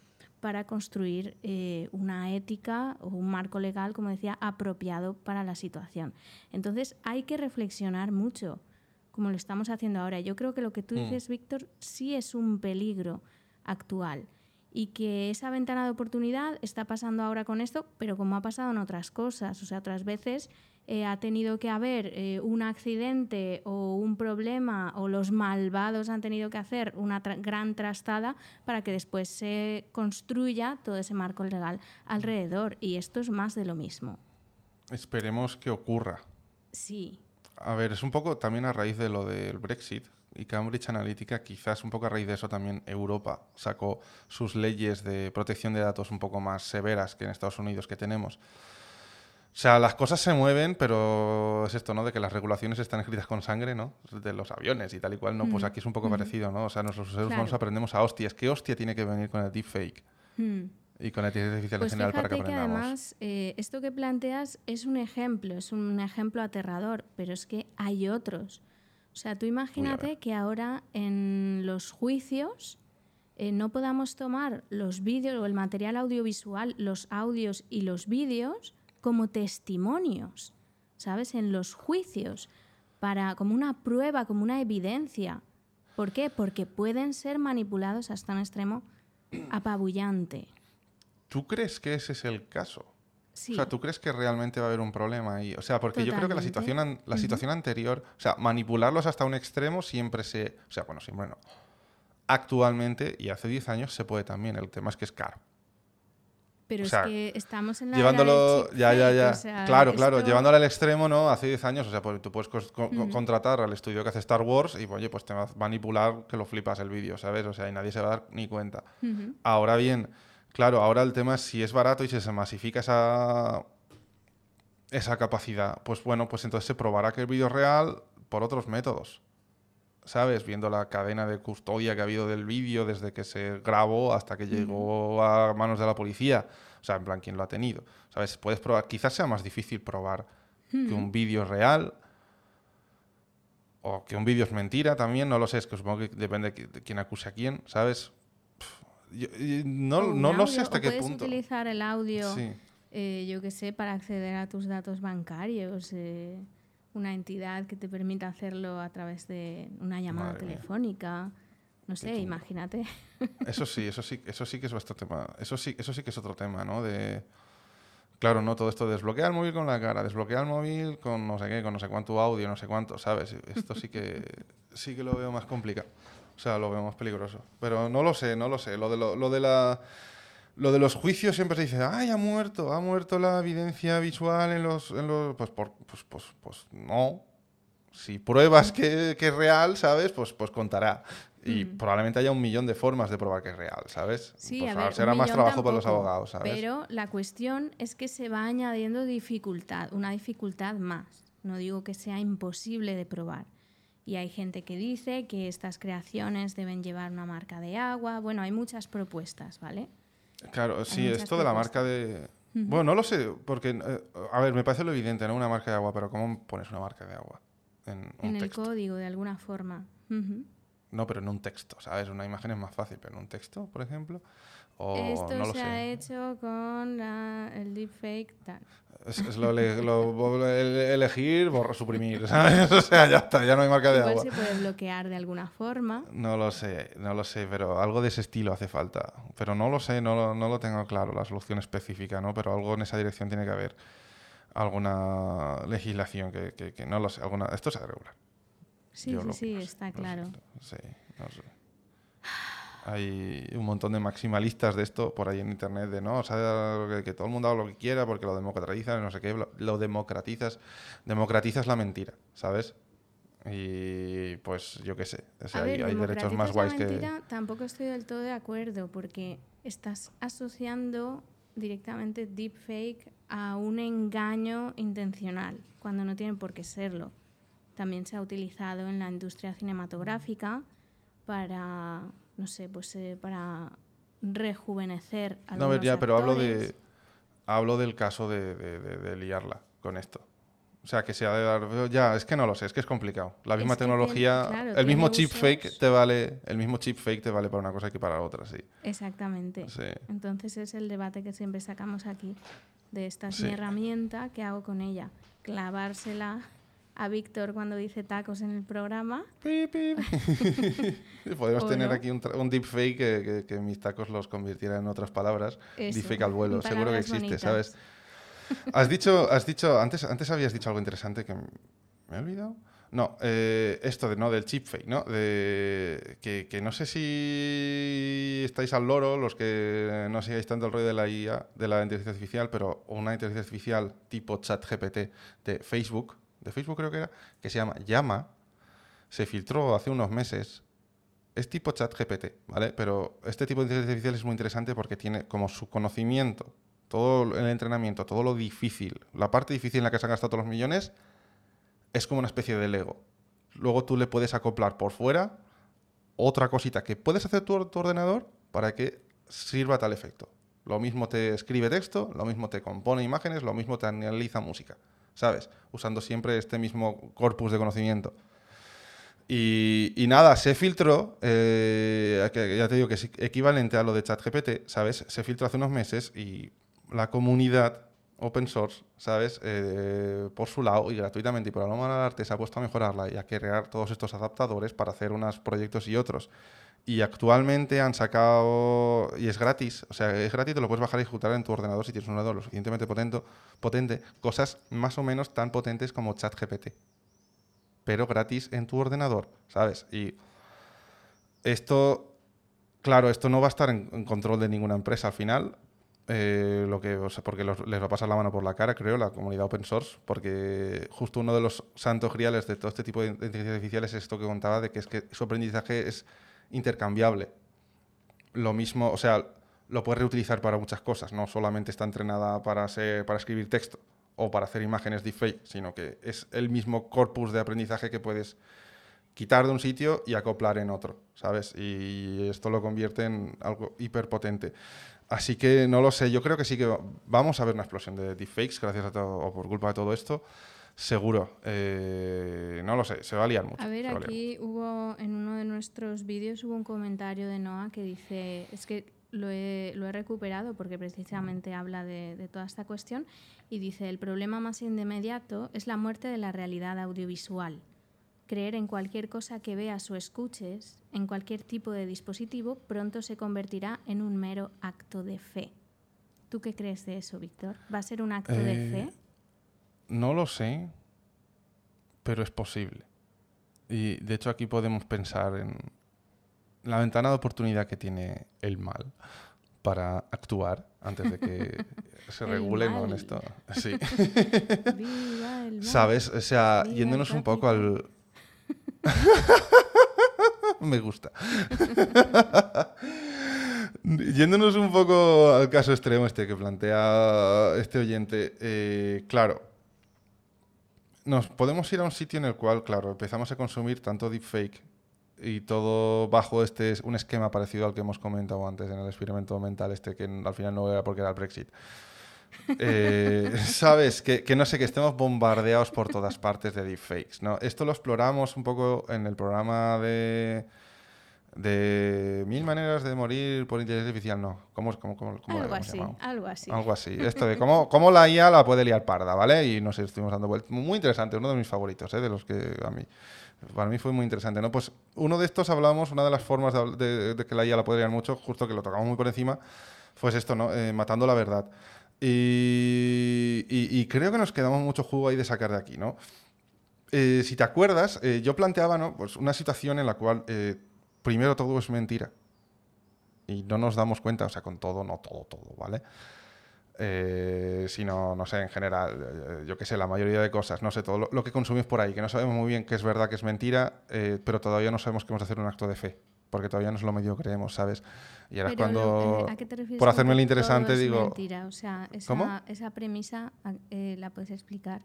para construir eh, una ética o un marco legal, como decía, apropiado para la situación. Entonces hay que reflexionar mucho, como lo estamos haciendo ahora. Yo creo que lo que tú Mm. dices, Víctor, sí es un peligro actual y que esa ventana de oportunidad está pasando ahora con esto, pero como ha pasado en otras cosas, o sea, otras veces eh, ha tenido que haber eh, un accidente o un problema o los malvados han tenido que hacer una tra- gran trastada para que después se construya todo ese marco legal alrededor y esto es más de lo mismo. Esperemos que ocurra. Sí, A ver, es un poco también a raíz de lo del Brexit y Cambridge Analytica, quizás un poco a raíz de eso también Europa sacó sus leyes de protección de datos un poco más severas que en Estados Unidos que tenemos. O sea, las cosas se mueven, pero es esto, ¿no? De que las regulaciones están escritas con sangre, ¿no? De los aviones y tal y cual, ¿no? Pues Mm, aquí es un poco ujú. parecido, ¿no? O sea, nosotros Claro. aprendemos a hostias. ¿Qué hostia tiene que venir con el deepfake Mm. y con la inteligencia artificial Pues en general para que fíjate que aprendamos? además eh, esto que planteas es un ejemplo, es un ejemplo aterrador, pero es que hay otros. O sea, tú imagínate que ahora en los juicios eh, no podamos tomar los vídeos o el material audiovisual, los audios y los vídeos como testimonios, ¿sabes? En los juicios, para, como una prueba, como una evidencia. ¿Por qué? Porque pueden ser manipulados hasta un extremo apabullante. ¿Tú crees que ese es el caso? Sí. O sea, ¿tú crees que realmente va a haber un problema ahí? O sea, porque yo creo que la situación, an- la situación anterior, o sea, manipularlos hasta un extremo siempre se... O sea, bueno, siempre no. Actualmente, y hace 10 años, se puede también. El tema es que es caro. Pero O sea, es que estamos en la Llevándolo, ya, ya, ya. o sea, claro, claro, llevándolo al extremo, ¿no? Hace 10 años, o sea, pues tú puedes co- contratar al estudio que hace Star Wars y, oye, pues te va a manipular que lo flipas el vídeo, ¿sabes? O sea, y nadie se va a dar ni cuenta. Ahora bien, claro, ahora el tema es si es barato y si se masifica esa, esa capacidad, pues bueno, pues entonces se probará que el vídeo es real por otros métodos. ¿Sabes? Viendo la cadena de custodia que ha habido del vídeo desde que se grabó hasta que llegó a manos de la policía. O sea, en plan, ¿quién lo ha tenido? ¿Sabes? Puedes probar, quizás sea más difícil probar que un vídeo es real o que un vídeo es mentira también, no lo sé, es que supongo que depende de qui- de quién acuse a quién, ¿sabes? Yo- no no, no sé hasta qué puedes punto. utilizar el audio, Sí. eh, yo qué sé, para acceder a tus datos bancarios. eh, una entidad que te permita hacerlo a través de una llamada Madre mía. telefónica. No sé, imagínate. [laughs] Eso sí, eso sí, eso sí que es otro tema. Eso sí, eso sí que es otro tema, ¿no? De claro, no todo esto de desbloquear el móvil con la cara, desbloquear el móvil con no sé qué, con no sé cuánto audio, no sé cuánto, ¿sabes? Esto sí que [laughs] sí que lo veo más complicado. O sea, lo veo más peligroso. Pero no lo sé, no lo sé. Lo de lo, lo de la lo de los juicios siempre se dice, ay, ha muerto, ha muerto la evidencia visual en los, en los pues, por- pues, pues, pues no. Si pruebas que, que es real, ¿sabes? Pues, pues contará. Y probablemente haya un millón de formas de probar que es real, ¿sabes? Sí, pues a ver, será más trabajo para los abogados, ¿sabes? Pero la cuestión es que se va añadiendo dificultad, una dificultad más. No digo que sea imposible de probar. Y hay gente que dice que estas creaciones deben llevar una marca de agua. Bueno, hay muchas propuestas, ¿vale? Claro, sí, esto de la marca de... Bueno, no lo sé, porque, eh, a ver, me parece lo evidente, ¿no? Una marca de agua, pero ¿cómo pones una marca de agua en un en el texto? código, de alguna forma. No, pero en un texto, ¿sabes? Una imagen es más fácil, pero en un texto, por ejemplo. O Esto no lo se sé. ha hecho con la- el deepfake tal. Es, es lo, ele- lo- [laughs] el- elegir, borrar, suprimir, [laughs] ¿sabes? O sea, ya está, ya no hay marca de Igual agua. se puede bloquear de alguna forma. No lo sé, no lo sé, pero algo de ese estilo hace falta. Pero no lo sé, no lo, no lo tengo claro, la solución específica, ¿no? Pero algo en esa dirección tiene que haber. Alguna legislación que, que- que no lo sé. Alguna, esto se ha de regular. Sí, Yo sí, sí, está no sé, claro. Sí, no sé. Hay un montón de maximalistas de esto por ahí en internet, de no, o sea, que, que todo el mundo haga lo que quiera porque lo democratizan, no sé qué, lo, lo democratizas, democratizas la mentira, ¿sabes? Y pues yo qué sé, o sea, ver, hay, hay derechos más guays la que... mentira, Tampoco estoy del todo de acuerdo porque estás asociando directamente deepfake a un engaño intencional, cuando no tiene por qué serlo. También se ha utilizado en la industria cinematográfica para, no sé, pues eh, para rejuvenecer a No, ya, pero hablo de hablo del caso de, de- de- de liarla con esto. O sea, que sea de dar... Ya, es que no lo sé, es que es complicado. La misma Es que tiene- tecnología, claro, el mismo chip fake te vale, el mismo chip fake te vale para una cosa que para otra, sí. Exactamente. Sí. Entonces es el debate que siempre sacamos aquí. De esta es Sí. mi herramienta, ¿qué hago con ella? Clavársela a Víctor cuando dice tacos en el programa. Pi, pi. [laughs] Podemos ¿O tener no? aquí un, tra- un deepfake que, que, que mis tacos los convirtiera en otras palabras. Eso, Deepfake al vuelo, seguro que existe, bonitas. ¿sabes? Has dicho, has dicho, antes, antes habías dicho algo interesante que me he olvidado. No, eh, esto de no del chipfake, ¿no? De que, que no sé si estáis al loro, los que no sigáis tanto el rollo de la IA, de la inteligencia artificial, pero una inteligencia artificial tipo ChatGPT de Facebook, de Facebook creo que era, que se llama Llama, se filtró hace unos meses. Es tipo ChatGPT, ¿vale? Pero este tipo de inteligencia artificial es muy interesante porque tiene como su conocimiento, todo el entrenamiento, todo lo difícil, la parte difícil en la que se han gastado todos los millones, es como una especie de Lego. Luego tú le puedes acoplar por fuera otra cosita que puedes hacer tu, tu ordenador para que sirva a tal efecto. Lo mismo te escribe texto, lo mismo te compone imágenes, lo mismo te analiza música, ¿sabes? Usando siempre este mismo corpus de conocimiento. Y, nada, se filtró, eh, ya te digo que es equivalente a lo de ChatGPT, ¿sabes? Se filtró hace unos meses y la comunidad open source, ¿sabes? Eh, por su lado y gratuitamente y por la mano del arte se ha puesto a mejorarla y a crear todos estos adaptadores para hacer unos proyectos y otros. Y actualmente han sacado, y es gratis, o sea, es gratis, te lo puedes bajar y ejecutar en tu ordenador si tienes un ordenador lo suficientemente potente, potente cosas más o menos tan potentes como ChatGPT pero gratis en tu ordenador, ¿sabes? Y esto, claro, esto no va a estar en control de ninguna empresa al final, eh, lo que, o sea, porque los- les va a pasar la mano por la cara, creo, la comunidad open source, porque justo uno de los santos griales de todo este tipo de inteligencia artificial es esto que contaba, de que es que su aprendizaje es intercambiable. Lo mismo, o sea, lo puedes reutilizar para muchas cosas, no solamente está entrenada para, ser, para escribir texto o para hacer imágenes deepfake, sino que es el mismo corpus de aprendizaje que puedes quitar de un sitio y acoplar en otro, ¿sabes? Y esto lo convierte en algo hiperpotente. Así que no lo sé, yo creo que sí que va- vamos a ver una explosión de deepfakes gracias a todo, o por culpa de todo esto, seguro. Eh, no lo sé, se va a liar mucho. A ver, liar aquí hubo, en uno de nuestros vídeos hubo un comentario de Noah que dice, es que lo he, lo he recuperado porque precisamente habla de, de toda esta cuestión y dice, el problema más inmediato es la muerte de la realidad audiovisual. Creer en cualquier cosa que veas o escuches, en cualquier tipo de dispositivo, pronto se convertirá en un mero acto de fe. ¿Tú qué crees de eso, Víctor? ¿Va a ser un acto de Eh, fe? No lo sé, pero es posible. Y de hecho aquí podemos pensar en la ventana de oportunidad que tiene el mal para actuar antes de que [laughs] se regule mal. esto. Sí. [laughs] Viva el mal. ¿Sabes? O sea, Viva yéndonos un poco al... [laughs] Me gusta. [laughs] Yéndonos un poco al caso extremo este que plantea este oyente, eh, claro, nos podemos ir a un sitio en el cual, claro, empezamos a consumir tanto deepfake y todo bajo este es- un esquema parecido al que hemos comentado antes en el experimento mental este que al final no era porque era el Brexit. Eh, [laughs] ¿Sabes? Que, que no sé, que estemos bombardeados por todas partes de deepfakes, ¿no? Esto lo exploramos un poco en el programa de de mil maneras de morir por inteligencia artificial, no. ¿Cómo, cómo, cómo, cómo Algo así, algo así. Algo así. Esto de cómo, cómo la IA la puede liar parda, ¿vale? Y no sé, estuvimos dando vueltas. Muy interesante, uno de mis favoritos, ¿eh? De los que a mí. Para mí fue muy interesante, ¿no? Pues uno de estos hablábamos, una de las formas de, habl- de- de que la IA la puede liar mucho, justo que lo tocamos muy por encima, fue esto, ¿no? Eh, matando la verdad. Y, creo que nos quedamos mucho jugo ahí de sacar de aquí, ¿no? Eh, si te acuerdas, eh, yo planteaba, ¿no? Pues una situación en la cual eh, primero todo es mentira y no nos damos cuenta, o sea, con todo, no todo, todo, ¿vale? Sino, no sé, en general, yo qué sé, la mayoría de cosas, no sé, todo lo, que consumimos por ahí, que no sabemos muy bien qué es verdad, qué es mentira, pero todavía no sabemos que hemos de hacer un acto de fe, porque todavía no es lo medio creemos, ¿sabes? Y ahora es Pero lo- cuando, eh, ¿a qué te refieres por hacerme el que interesante, digo, mentira? O sea, esa, ¿Cómo? esa premisa eh, la puedes explicar.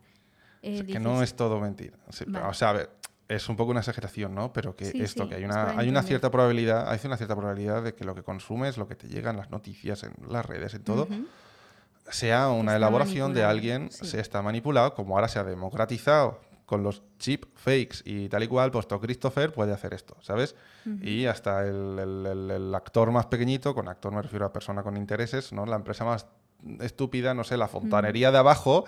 Eh, que dices- no es todo mentira. Sí, Vale. O sea, a ver, es un poco una exageración, ¿no? Pero que Sí, esto, sí, que hay una, hay una cierta probabilidad, hay una cierta probabilidad de que lo que consumes, lo que te llega en las noticias, en las redes, en todo, Ujú. sea una está elaboración de alguien, sí. se está manipulado, como ahora se ha democratizado con los chip fakes y tal y cual, pues todo Christopher puede hacer esto, ¿sabes? Y hasta el, el- el- el actor más pequeñito, con actor me refiero a persona con intereses, ¿no? La empresa más estúpida, no sé, la fontanería de abajo,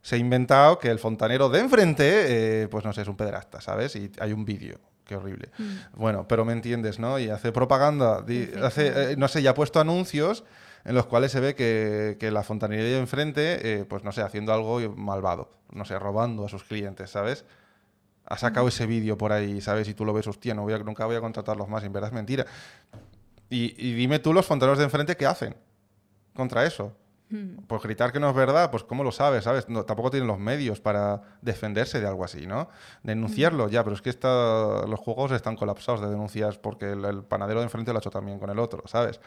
se ha inventado que el fontanero de enfrente, eh, pues no sé, es un pederasta, ¿sabes? Y hay un vídeo. Qué horrible. Bueno, pero me entiendes, ¿no? Y hace propaganda, hace, eh, no sé, ya ha puesto anuncios en los cuales se ve que, que la fontanería de enfrente, eh, pues no sé, haciendo algo malvado, no sé, robando a sus clientes, ¿sabes? Ha sacado ese vídeo por ahí, ¿sabes? Y tú lo ves, hostia, no voy a- nunca voy a contratarlos más, en verdad es mentira. Y, y dime tú los fontaneros de enfrente qué hacen contra eso. Pues gritar que no es verdad, pues ¿cómo lo sabes? ¿Sabes? No, tampoco tienen los medios para defenderse de algo así, ¿no? Denunciarlo, ya, pero es que está, los juegos están colapsados de denuncias porque el, el panadero de enfrente lo ha hecho también con el otro, ¿sabes?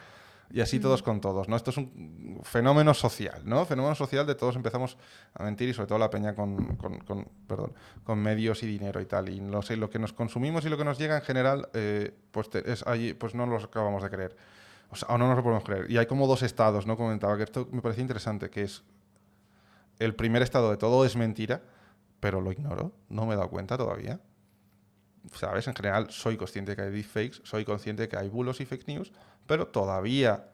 Y así todos con todos, ¿no? Esto es un fenómeno social, ¿no? Fenómeno social de todos empezamos a mentir y sobre todo la peña con, con- con- perdón, con medios y dinero y tal. Y no sé, lo que nos consumimos y lo que nos llega en general, eh, pues, te- es ahí, pues no nos acabamos de creer. O, sea, o no nos lo podemos creer. Y hay como dos estados, ¿no? Comentaba que esto me parece interesante, que es el primer estado de todo es mentira, pero lo ignoro, no me he dado cuenta todavía. ¿Sabes? En general soy consciente que hay deepfakes, soy consciente que hay bulos y fake news, pero todavía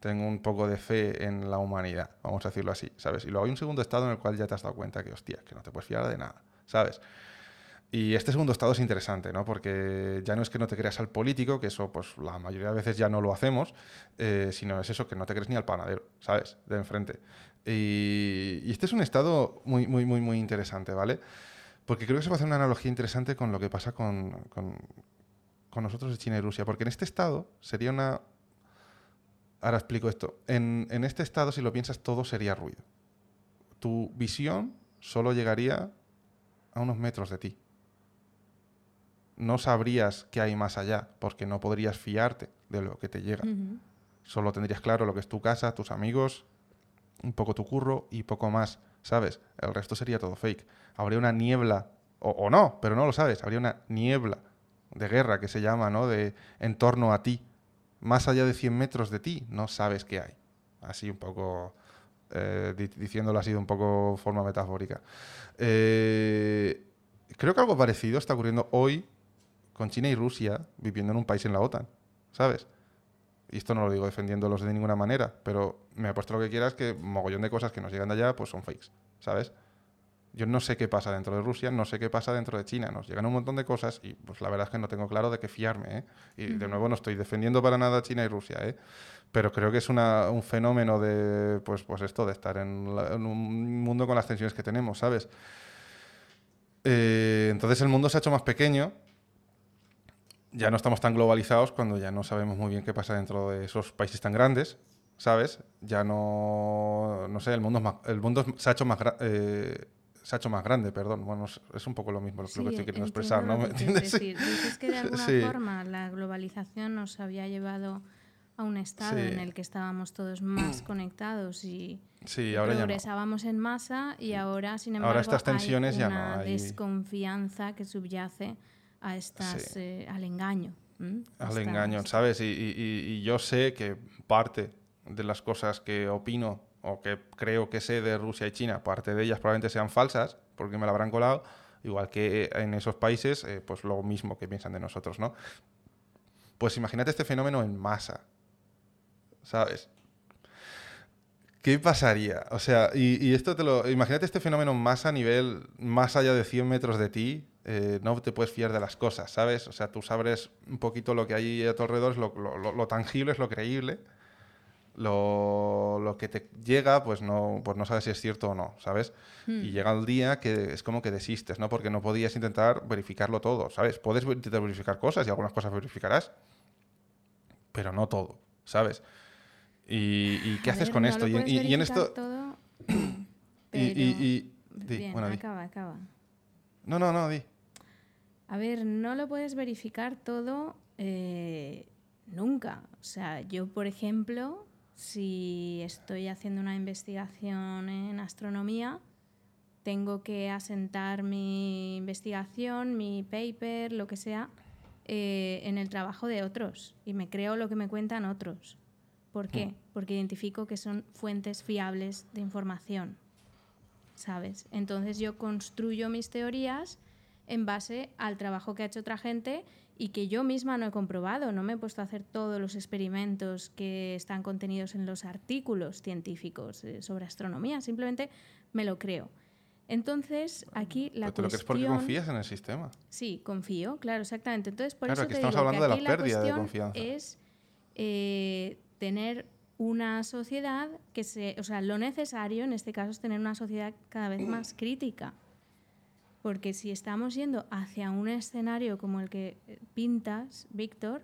tengo un poco de fe en la humanidad, vamos a decirlo así, ¿sabes? Y luego hay un segundo estado en el cual ya te has dado cuenta que, hostia, que no te puedes fiar de nada, ¿sabes? Y este segundo estado es interesante, ¿no? Porque ya no es que no te creas al político, que eso, pues la mayoría de veces ya no lo hacemos, eh, sino es eso, que no te crees ni al panadero, ¿sabes? De enfrente. Y, y este es un estado muy, muy, muy, muy interesante, ¿vale? Porque creo que se a hacer una analogía interesante con lo que pasa con, con, con nosotros de China y Rusia. Porque en este estado sería una... Ahora explico esto. En, en este estado, si lo piensas, todo sería ruido. Tu visión solo llegaría a unos metros de ti. No sabrías qué hay más allá, porque no podrías fiarte de lo que te llega. Solo tendrías claro lo que es tu casa, tus amigos, un poco tu curro y poco más, ¿sabes? El resto sería todo fake. Habría una niebla, o, no, pero no lo sabes, habría una niebla de guerra que se llama, ¿no? De en torno a ti. Más allá de 100 metros de ti, no sabes qué hay. Así un poco, eh, di- diciéndolo así de un poco forma metafórica. Eh, creo que algo parecido está ocurriendo hoy con China y Rusia viviendo en un país en la OTAN, ¿sabes? Y esto no lo digo defendiéndolos de ninguna manera, pero me apuesto lo que quieras que mogollón de cosas que nos llegan de allá pues son fakes, ¿sabes? Yo no sé qué pasa dentro de Rusia, no sé qué pasa dentro de China. Nos llegan un montón de cosas y pues la verdad es que no tengo claro de qué fiarme. ¿eh? Y de nuevo no estoy defendiendo para nada a China y Rusia, ¿eh? pero creo que es una- un fenómeno de pues, pues esto, de estar en, la- en un mundo con las tensiones que tenemos, ¿sabes? Eh, entonces el mundo se ha hecho más pequeño. Ya no estamos tan globalizados cuando ya no sabemos muy bien qué pasa dentro de esos países tan grandes, ¿sabes? Ya no, no sé, el mundo, es más- el mundo se ha hecho más, eh, se ha hecho más grande, perdón. Bueno, es, es un poco lo mismo lo que Sí, estoy queriendo expresar, ¿no? ¿Me que entiendes? decir. Dices que de [laughs] alguna Sí. forma la globalización nos había llevado a un estado Sí. en el que estábamos todos más [clears throat] conectados y ahora ya no. progresábamos en masa y ahora, sin embargo, Ahora estas hay tensiones ya no una hay- desconfianza que subyace a estas, eh, al engaño. ¿m? Al engaño, ¿sabes? Y- y- y yo sé que parte de las cosas que opino o que creo que sé de Rusia y China, parte de ellas probablemente sean falsas, porque me la habrán colado, igual que en esos países, eh, pues lo mismo que piensan de nosotros, ¿no? Pues imagínate este fenómeno en masa. ¿Sabes? ¿Qué pasaría? O sea, y, y esto te lo. Imagínate este fenómeno en masa a nivel más allá de 100 metros de ti. eh, no te puedes fiar de las cosas, ¿sabes? O sea, tú sabes un poquito lo que hay a tu alrededor, es lo, lo- lo- lo tangible, es lo creíble. Lo, lo que te llega, pues no, pues no sabes si es cierto o no, ¿sabes? Y llega el día que es como que desistes, ¿no? Porque no podías intentar verificarlo todo, ¿sabes? Puedes intentar verificar cosas y algunas cosas verificarás, pero no todo, ¿sabes? ¿Y, y qué A haces ver, con no esto? lo Y, en- puedes y- y en verificar esto... todo, [coughs] y- y- pero- y- di, Bien, bueno, di. acaba, acaba. No, no, no, di. A ver, no lo puedes verificar todo eh, nunca. O sea, yo, por ejemplo, si estoy haciendo una investigación en astronomía, tengo que asentar mi investigación, mi paper, lo que sea, eh, en el trabajo de otros y me creo lo que me cuentan otros. ¿Por qué? Porque identifico que son fuentes fiables de información. ¿Sabes? Entonces yo construyo mis teorías en base al trabajo que ha hecho otra gente y que yo misma no he comprobado. No me he puesto a hacer todos los experimentos que están contenidos en los artículos científicos eh, sobre astronomía. Simplemente me lo creo. Entonces, aquí la Pero te lo crees porque cuestión- confías en el sistema. Sí, confío, claro, exactamente. Entonces, por Claro, eso te estamos digo hablando que de la pérdida de cuestión confianza. Es eh, tener una sociedad que se, o sea, lo necesario en este caso es tener una sociedad cada vez más crítica. Porque si estamos yendo hacia un escenario como el que eh, pintas, Víctor,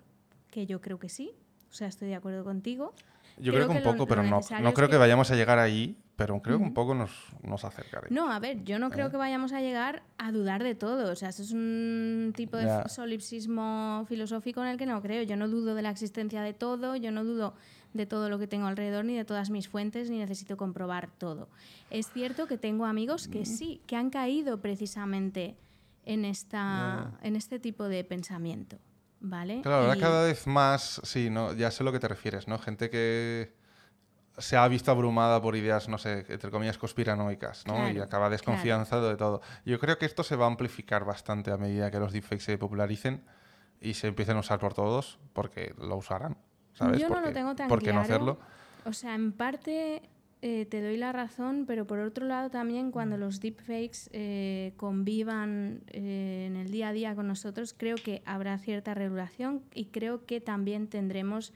que yo creo que sí, o sea, estoy de acuerdo contigo. Yo Creo creo que un lo- poco, pero lo no, no creo que... que- vayamos a llegar ahí, pero creo que un poco nos, nos acercaremos. No, a ver, yo no creo ¿Eh? que vayamos a llegar a dudar de todo. O sea, eso es un tipo de solipsismo filosófico en el que no creo. Yo no dudo de la existencia de todo, yo no dudo de todo lo que tengo alrededor, ni de todas mis fuentes, ni necesito comprobar todo. Es cierto que tengo amigos que sí, que han caído precisamente en, esta, en este tipo de pensamiento. ¿Vale? Claro, ahora Y- cada vez más, sí, no, ya sé lo que te refieres, ¿no? Gente que se ha visto abrumada por ideas, no sé, entre comillas, conspiranoicas, ¿no? y Claro, acaba desconfianzado de todo. Yo creo que esto se va a amplificar bastante a medida que los deepfakes se popularicen y se empiecen a usar por todos, porque lo usarán, ¿sabes? Yo no lo tengo tan ¿Por qué no claro. hacerlo? O sea, en parte eh, te doy la razón, pero por otro lado también cuando los deepfakes eh, convivan eh, en el día a día con nosotros, creo que habrá cierta regulación y creo que también tendremos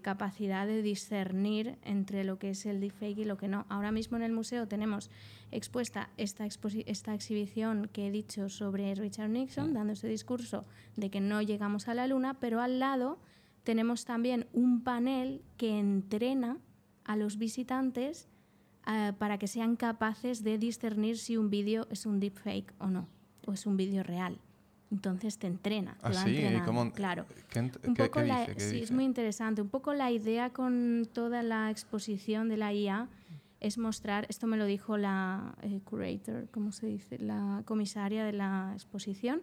capacidad de discernir entre lo que es el deepfake y lo que no. Ahora mismo en el museo tenemos expuesta esta, exposi- esta exhibición que he dicho sobre Richard Nixon, dando ese discurso de que no llegamos a la luna, pero al lado tenemos también un panel que entrena a los visitantes eh, para que sean capaces de discernir si un vídeo es un deepfake o no, o es un vídeo real. Entonces te entrena, te Ah, va sí, ¿cómo- claro. ¿Qué, Un qué- poco qué la- dice? ¿Qué sí, es dice? muy interesante. Un poco la idea con toda la exposición de la IA es mostrar, esto me lo dijo la eh, curator, ¿cómo se dice? La comisaria de la exposición,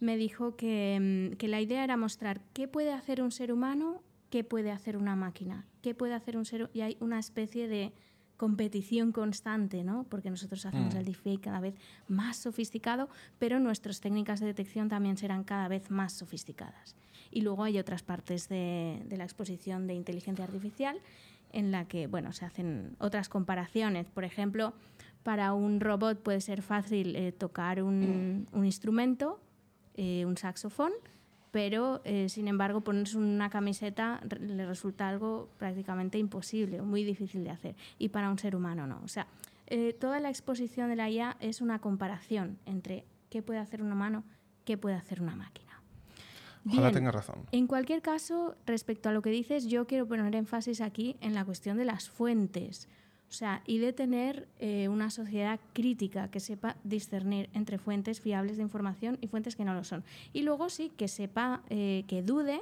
me dijo que, mm, que la idea era mostrar qué puede hacer un ser humano, qué puede hacer una máquina, qué puede hacer un ser y hay una especie de competición constante, ¿no? Porque nosotros hacemos Mm. el deepfake cada vez más sofisticado, pero nuestras técnicas de detección también serán cada vez más sofisticadas. Y luego hay otras partes de, de la exposición de inteligencia artificial en la que, bueno, se hacen otras comparaciones. Por ejemplo, para un robot puede ser fácil eh, tocar un, un instrumento, eh, un saxofón, pero eh, sin embargo ponerse una camiseta le resulta algo prácticamente imposible o muy difícil de hacer. Y para un ser humano no. O sea, eh, toda la exposición de la IA es una comparación entre qué puede hacer un humano, qué puede hacer una máquina. Ojalá Bien, tenga razón. en cualquier caso, respecto a lo que dices, yo quiero poner énfasis aquí en la cuestión de las fuentes. O sea, y de tener eh, una sociedad crítica que sepa discernir entre fuentes fiables de información y fuentes que no lo son. Y luego sí, que sepa, eh, que dude,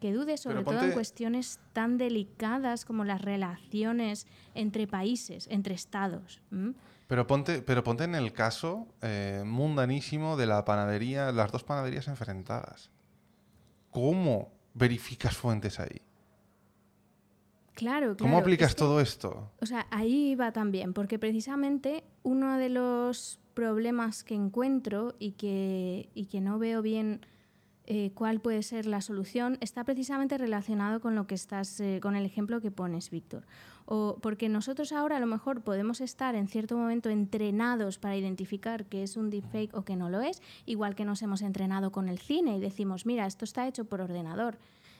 que dude sobre todo en cuestiones tan delicadas como las relaciones entre países, entre estados. Pero ponte, pero ponte en el caso eh, mundanísimo de la panadería, las dos panaderías enfrentadas. ¿Cómo verificas fuentes ahí? Claro, ¿Cómo claro, aplicas es que- todo esto? O sea, ahí va también, porque precisamente uno de los problemas que encuentro y que, y que no veo bien eh, cuál puede ser la solución, está precisamente relacionado con lo que estás, eh, con el ejemplo que pones, Víctor. O porque nosotros ahora a lo mejor podemos estar en cierto momento entrenados para identificar que es un deepfake o que no lo es, igual que nos hemos entrenado con el cine y decimos, mira, esto está hecho por ordenador.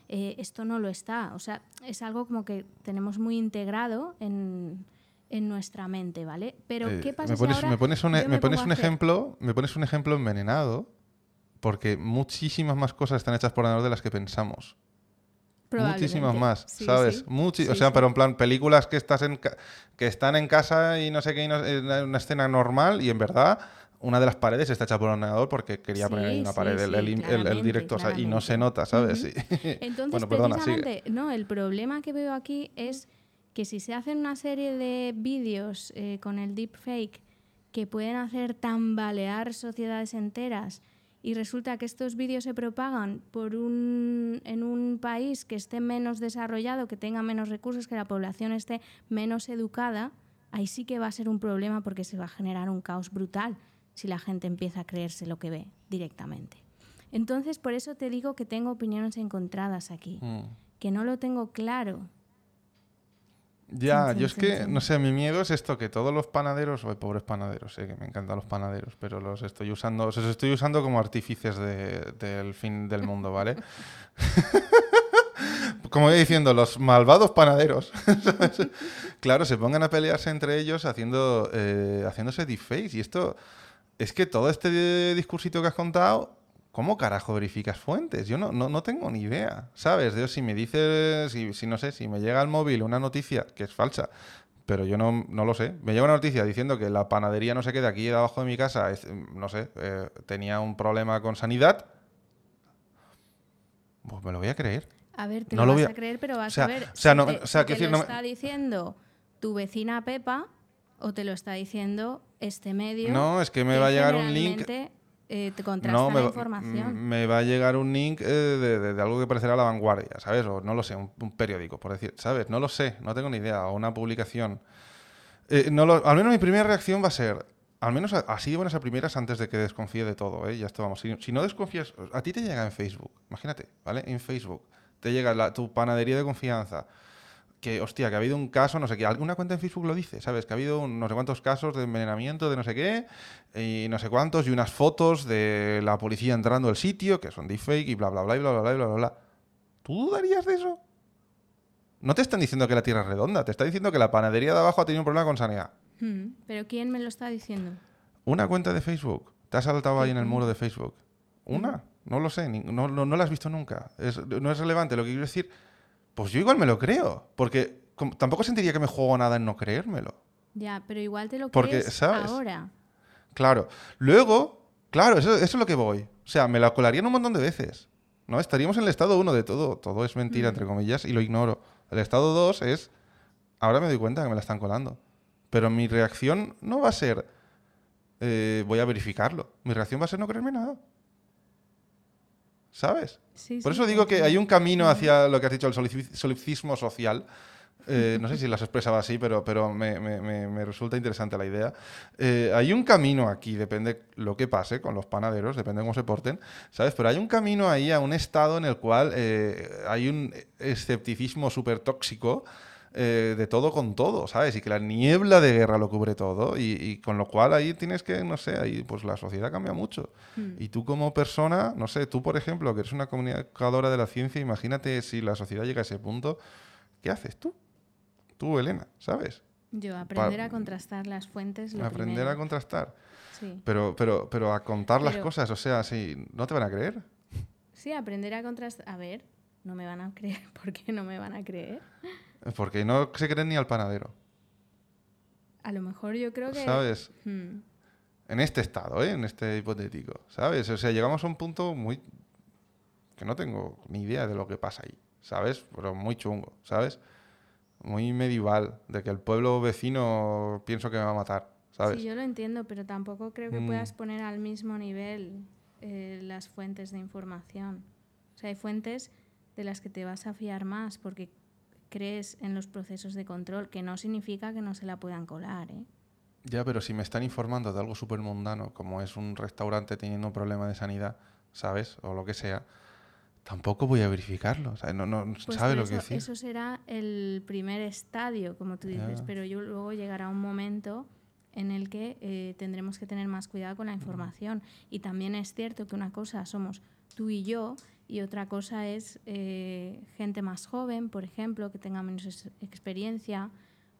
Eh, esto no lo está. O sea, es algo como que tenemos muy integrado en, en nuestra mente, ¿vale? Pero Eh, ¿qué pasa me si pones, ahora me pones un, yo me pones pongo un ejemplo, me pones un ejemplo envenenado, porque muchísimas más cosas están hechas por ordenador de las que pensamos. Muchísimas más, Sí, ¿sabes? sí. Muchi- o Sí, sea, sí. pero en plan, películas que estás en que están en casa y no sé qué, y no- en una escena normal, y en verdad una de las paredes está hecha por ordenador porque quería poner ahí Sí, una sí, pared, el, sí, el- el- el claramente, directo, o sea, y no se nota, ¿sabes? Sí. [laughs] Entonces, bueno, perdona, sigue. precisamente, no, el problema que veo aquí es que si se hacen una serie de vídeos eh, con el deepfake que pueden hacer tambalear sociedades enteras y resulta que estos vídeos se propagan por un, en un país que esté menos desarrollado, que tenga menos recursos, que la población esté menos educada, ahí sí que va a ser un problema porque se va a generar un caos brutal si la gente empieza a creerse lo que ve directamente. Entonces, por eso te digo que tengo opiniones encontradas aquí, Mm. que no lo tengo claro. Ya, yo es que, no sé, mi miedo es esto, que todos los panaderos, ay, pobres panaderos, eh, que me encantan los panaderos, pero los estoy usando, os estoy usando como artífices de- del fin del mundo, ¿vale? [laughs] como voy diciendo, los malvados panaderos, [laughs] ¿sabes? claro, se pongan a pelearse entre ellos haciendo, eh, haciéndose deepfakes. Y esto, es que todo este discursito que has contado, ¿cómo carajo verificas fuentes? Yo no, no, no tengo ni idea, ¿sabes? Dios, si me dices, si, si no sé, si me llega al móvil una noticia que es falsa, pero yo no, no lo sé. Me llega una noticia diciendo que la panadería no sé qué de aquí de abajo de mi casa, es, no sé, eh, tenía un problema con sanidad, pues me lo voy a creer. A ver, te No lo, lo vas voy a a- creer, pero vas o sea, a ver o sea, si te, o sea, si quiero te decir, lo no me- está diciendo tu vecina Pepa o te lo está diciendo este medio. No, es que me que va a llegar un link. eh, te No, me, la información. m- me va a llegar un link eh, de, de- de algo que parecerá la vanguardia, ¿sabes? O no lo sé, un, un periódico, por decir, ¿sabes? No lo sé, no tengo ni idea, o una publicación. Eh, no lo- al menos mi primera reacción va a ser, al menos así de buenas a primeras antes de que desconfíe de todo, ¿eh? Ya esto vamos. Si, si no desconfías, a ti te llega en Facebook, imagínate, ¿vale? En Facebook te llega la- tu panadería de confianza. Que, hostia, que ha habido un caso, no sé qué, alguna cuenta en Facebook lo dice, ¿sabes? Que ha habido un- no sé cuántos casos de envenenamiento de no sé qué, y no sé cuántos, y unas fotos de la policía entrando al sitio, que son deepfake, y bla, bla, bla, y bla, bla, bla, bla, bla. ¿Tú dudarías de eso? No te están diciendo que la Tierra es redonda, te está diciendo que la panadería de abajo ha tenido un problema con sanidad. Hmm, Pero ¿quién me lo está diciendo? Una cuenta de Facebook. Te has saltado ahí en el muro de Facebook. ¿Una? No lo sé, no, no, no la has visto nunca. Es- no es relevante. Lo que quiero decir, pues yo igual me lo creo. Porque tampoco sentiría que me juego nada en no creérmelo. Ya, pero igual te lo Porque, crees ¿sabes? ahora. Claro. Luego, claro, eso, eso es lo que voy. O sea, me la colarían un montón de veces. ¿No? Estaríamos en el estado 1 de todo. Todo es mentira, entre comillas, y lo ignoro. El estado 2 es. Ahora me doy cuenta que me la están colando. Pero mi reacción no va a ser. eh, voy a verificarlo. Mi reacción va a ser no creerme nada. ¿Sabes? Sí, Por sí, eso digo que hay un camino hacia lo que has dicho, el solipsismo social. Eh, [laughs] no sé si las expresaba así, pero, pero me, me- me- me resulta interesante la idea. Eh, hay un camino aquí, depende lo que pase con los panaderos, depende cómo se porten, ¿sabes? Pero hay un camino ahí a un estado en el cual eh, hay un escepticismo súper tóxico eh, de todo con todo, ¿sabes? Y que la niebla de guerra lo cubre todo y, y con lo cual ahí tienes que, no sé, ahí pues la sociedad cambia mucho. Hmm. Y tú como persona, no sé, tú por ejemplo, que eres una comunicadora de la ciencia, imagínate si la sociedad llega a ese punto, ¿qué haces tú? Tú, Elena, ¿sabes? Yo, aprender a contrastar las fuentes. Lo Aprender primero. a contrastar. Sí. Pero, pero, pero a contar las cosas, o sea, si no te van a creer. sí, aprender a contrastar. A ver, no me van a creer. [laughs] ¿Por qué no me van a creer? Porque no se creen ni al panadero, A lo mejor yo creo que. ¿sabes? Hmm. En este estado, ¿eh? En este hipotético, ¿sabes? O sea, llegamos a un punto muy... que no tengo ni idea de lo que pasa ahí, ¿sabes? Pero muy chungo, ¿sabes? Muy medieval, de que el pueblo vecino pienso que me va a matar, ¿sabes? Sí, yo lo entiendo, pero tampoco creo que Mm. puedas poner al mismo nivel eh, las fuentes de información. O sea, hay fuentes de las que te vas a fiar más porque crees en los procesos de control, que no significa que no se la puedan colar, ¿eh? Ya, pero si me están informando de algo súper mundano, como es un restaurante teniendo un problema de sanidad, ¿sabes? O lo que sea, tampoco voy a verificarlo. O sea, no, no Pues sabe por lo eso, que decir. eso será el primer estadio, como tú dices, Ya. pero yo, luego llegará un momento en el que eh, tendremos que tener más cuidado con la información. Y también es cierto que una cosa somos tú y yo y otra cosa es eh, gente más joven, por ejemplo, que tenga menos ex- experiencia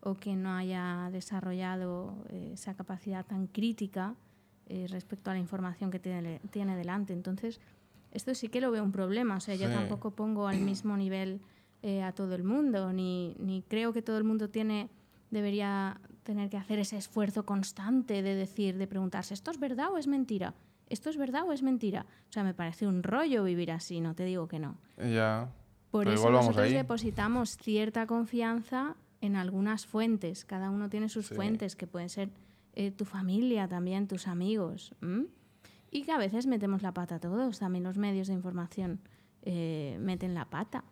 o que no haya desarrollado eh, esa capacidad tan crítica eh, respecto a la información que tiene, tiene delante. Entonces, esto sí que lo veo un problema. O sea, yo tampoco pongo al mismo nivel a todo el mundo, ni, ni creo que todo el mundo tiene debería tener que hacer ese esfuerzo constante de decir, de preguntarse, ¿esto es verdad o es mentira? ¿Esto es verdad o es mentira? O sea, me parece un rollo vivir así, no te digo que no. Ya. Por Pero eso igual vamos nosotros ahí. depositamos cierta confianza en algunas fuentes. Cada uno tiene sus Sí. fuentes, que pueden ser eh, tu familia también, tus amigos. Y que a veces metemos la pata todos. También los medios de información eh, meten la pata.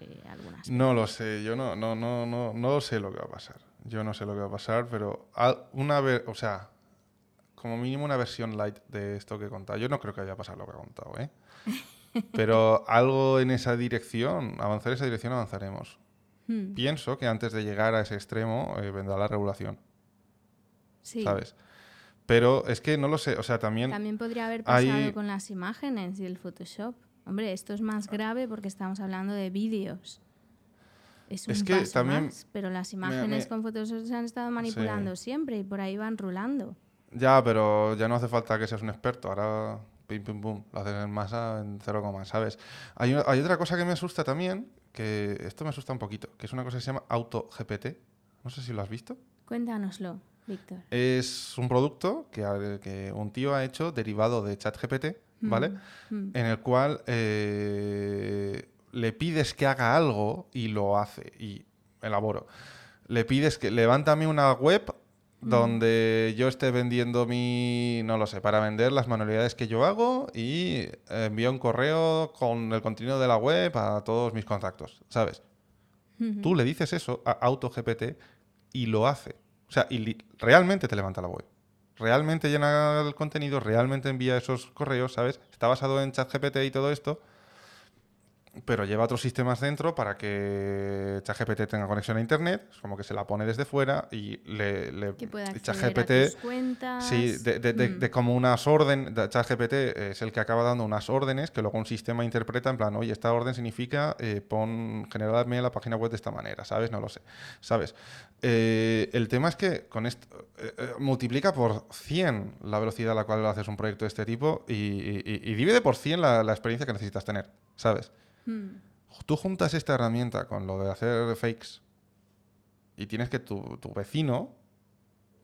eh, algunas No lo sé, yo no, no, no, no, no sé lo que va a pasar. Yo no sé lo que va a pasar, pero una vez, o sea, como mínimo una versión light de esto que he contado. Yo no creo que vaya a pasar lo que he contado, ¿eh? [laughs] Pero algo en esa dirección, avanzar en esa dirección avanzaremos. Hmm, Pienso que antes de llegar a ese extremo eh, vendrá la regulación, sí. ¿sabes? Pero es que no lo sé, o sea, también... También podría haber pasado hay- con las imágenes y el Photoshop. Hombre, esto es más grave porque estamos hablando de vídeos. Es un Es que paso también más, pero las imágenes me- con Photoshop se han estado manipulando siempre y por ahí van rulando. Ya, pero ya no hace falta que seas un experto. Ahora, pim, pim, pum, lo haces en masa en cero coma, ¿sabes? Hay, hay otra cosa que me asusta también, que esto me asusta un poquito, que es una cosa que se llama AutoGPT. No sé si lo has visto. Cuéntanoslo, Víctor. Es un producto que, que un tío ha hecho derivado de ChatGPT, ¿vale? Mm, En el cual eh, le pides que haga algo y lo hace. Y elaboro. Le pides que levántame una web donde yo esté vendiendo mi, no lo sé, para vender las manualidades que yo hago y envío un correo con el contenido de la web a todos mis contactos, ¿sabes? Tú le dices eso a AutoGPT y lo hace. O sea, y realmente te levanta la web. Realmente llena el contenido, realmente envía esos correos, ¿sabes? Está basado en ChatGPT y todo esto, pero lleva otros sistemas dentro para que ChatGPT tenga conexión a Internet, es como que se la pone desde fuera y le... le que pueda a tus cuentas. Sí, de, de- de- Mm. de como unas órdenes, ChatGPT es el que acaba dando unas órdenes que luego un sistema interpreta en plan, oye, esta orden significa eh, pon, generarme la página web de esta manera, ¿sabes? No lo sé, ¿sabes? Eh, el tema es que con esto eh, eh, multiplica por 100 la velocidad a la cual haces un proyecto de este tipo y, y- y- y divide por 100 la, la experiencia que necesitas tener, ¿sabes? Mm. Tú juntas esta herramienta con lo de hacer fakes y tienes que tu, vecino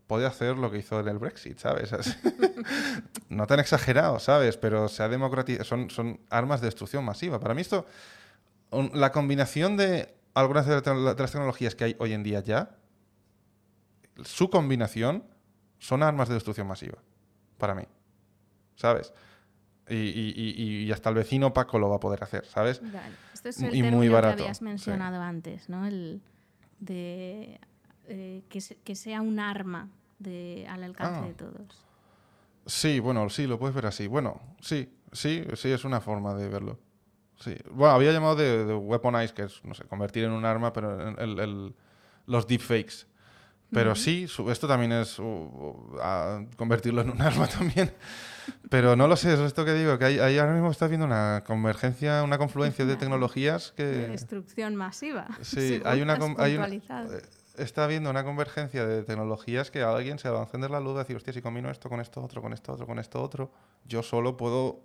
puede hacer lo que hizo en el Brexit, ¿sabes? [laughs] No tan exagerado, ¿sabes? Pero se ha democratizado, son, armas de destrucción masiva. Para mí esto, la combinación de algunas de las tecnologías que hay hoy en día ya, su combinación son armas de destrucción masiva, para mí, ¿sabes? Y, y- y- y hasta el vecino Paco lo va a poder hacer, ¿sabes? Vale. Esto es Y el muy término barato, que habías sí. mencionado antes, ¿no? El de eh, que, se- que sea un arma de, al alcance Ah. de todos. Sí, bueno, sí, lo puedes ver así. Bueno, sí, sí, sí, es una forma de verlo. Sí. Bueno, había llamado de, de weaponize, que es, no sé, convertir en un arma, pero en el- el- los deepfakes. Pero sí, esto también es uh, uh, a convertirlo en un [laughs] arma también. Pero no lo sé, es esto que digo, que hay, hay ahora mismo está habiendo una convergencia, una confluencia de tecnologías De que... destrucción masiva. Sí, hay una, hay una- eh, está habiendo una convergencia de tecnologías que a alguien se va a encender la luz y decir, hostia, si combino esto con esto otro, con esto otro, con esto otro, yo solo puedo,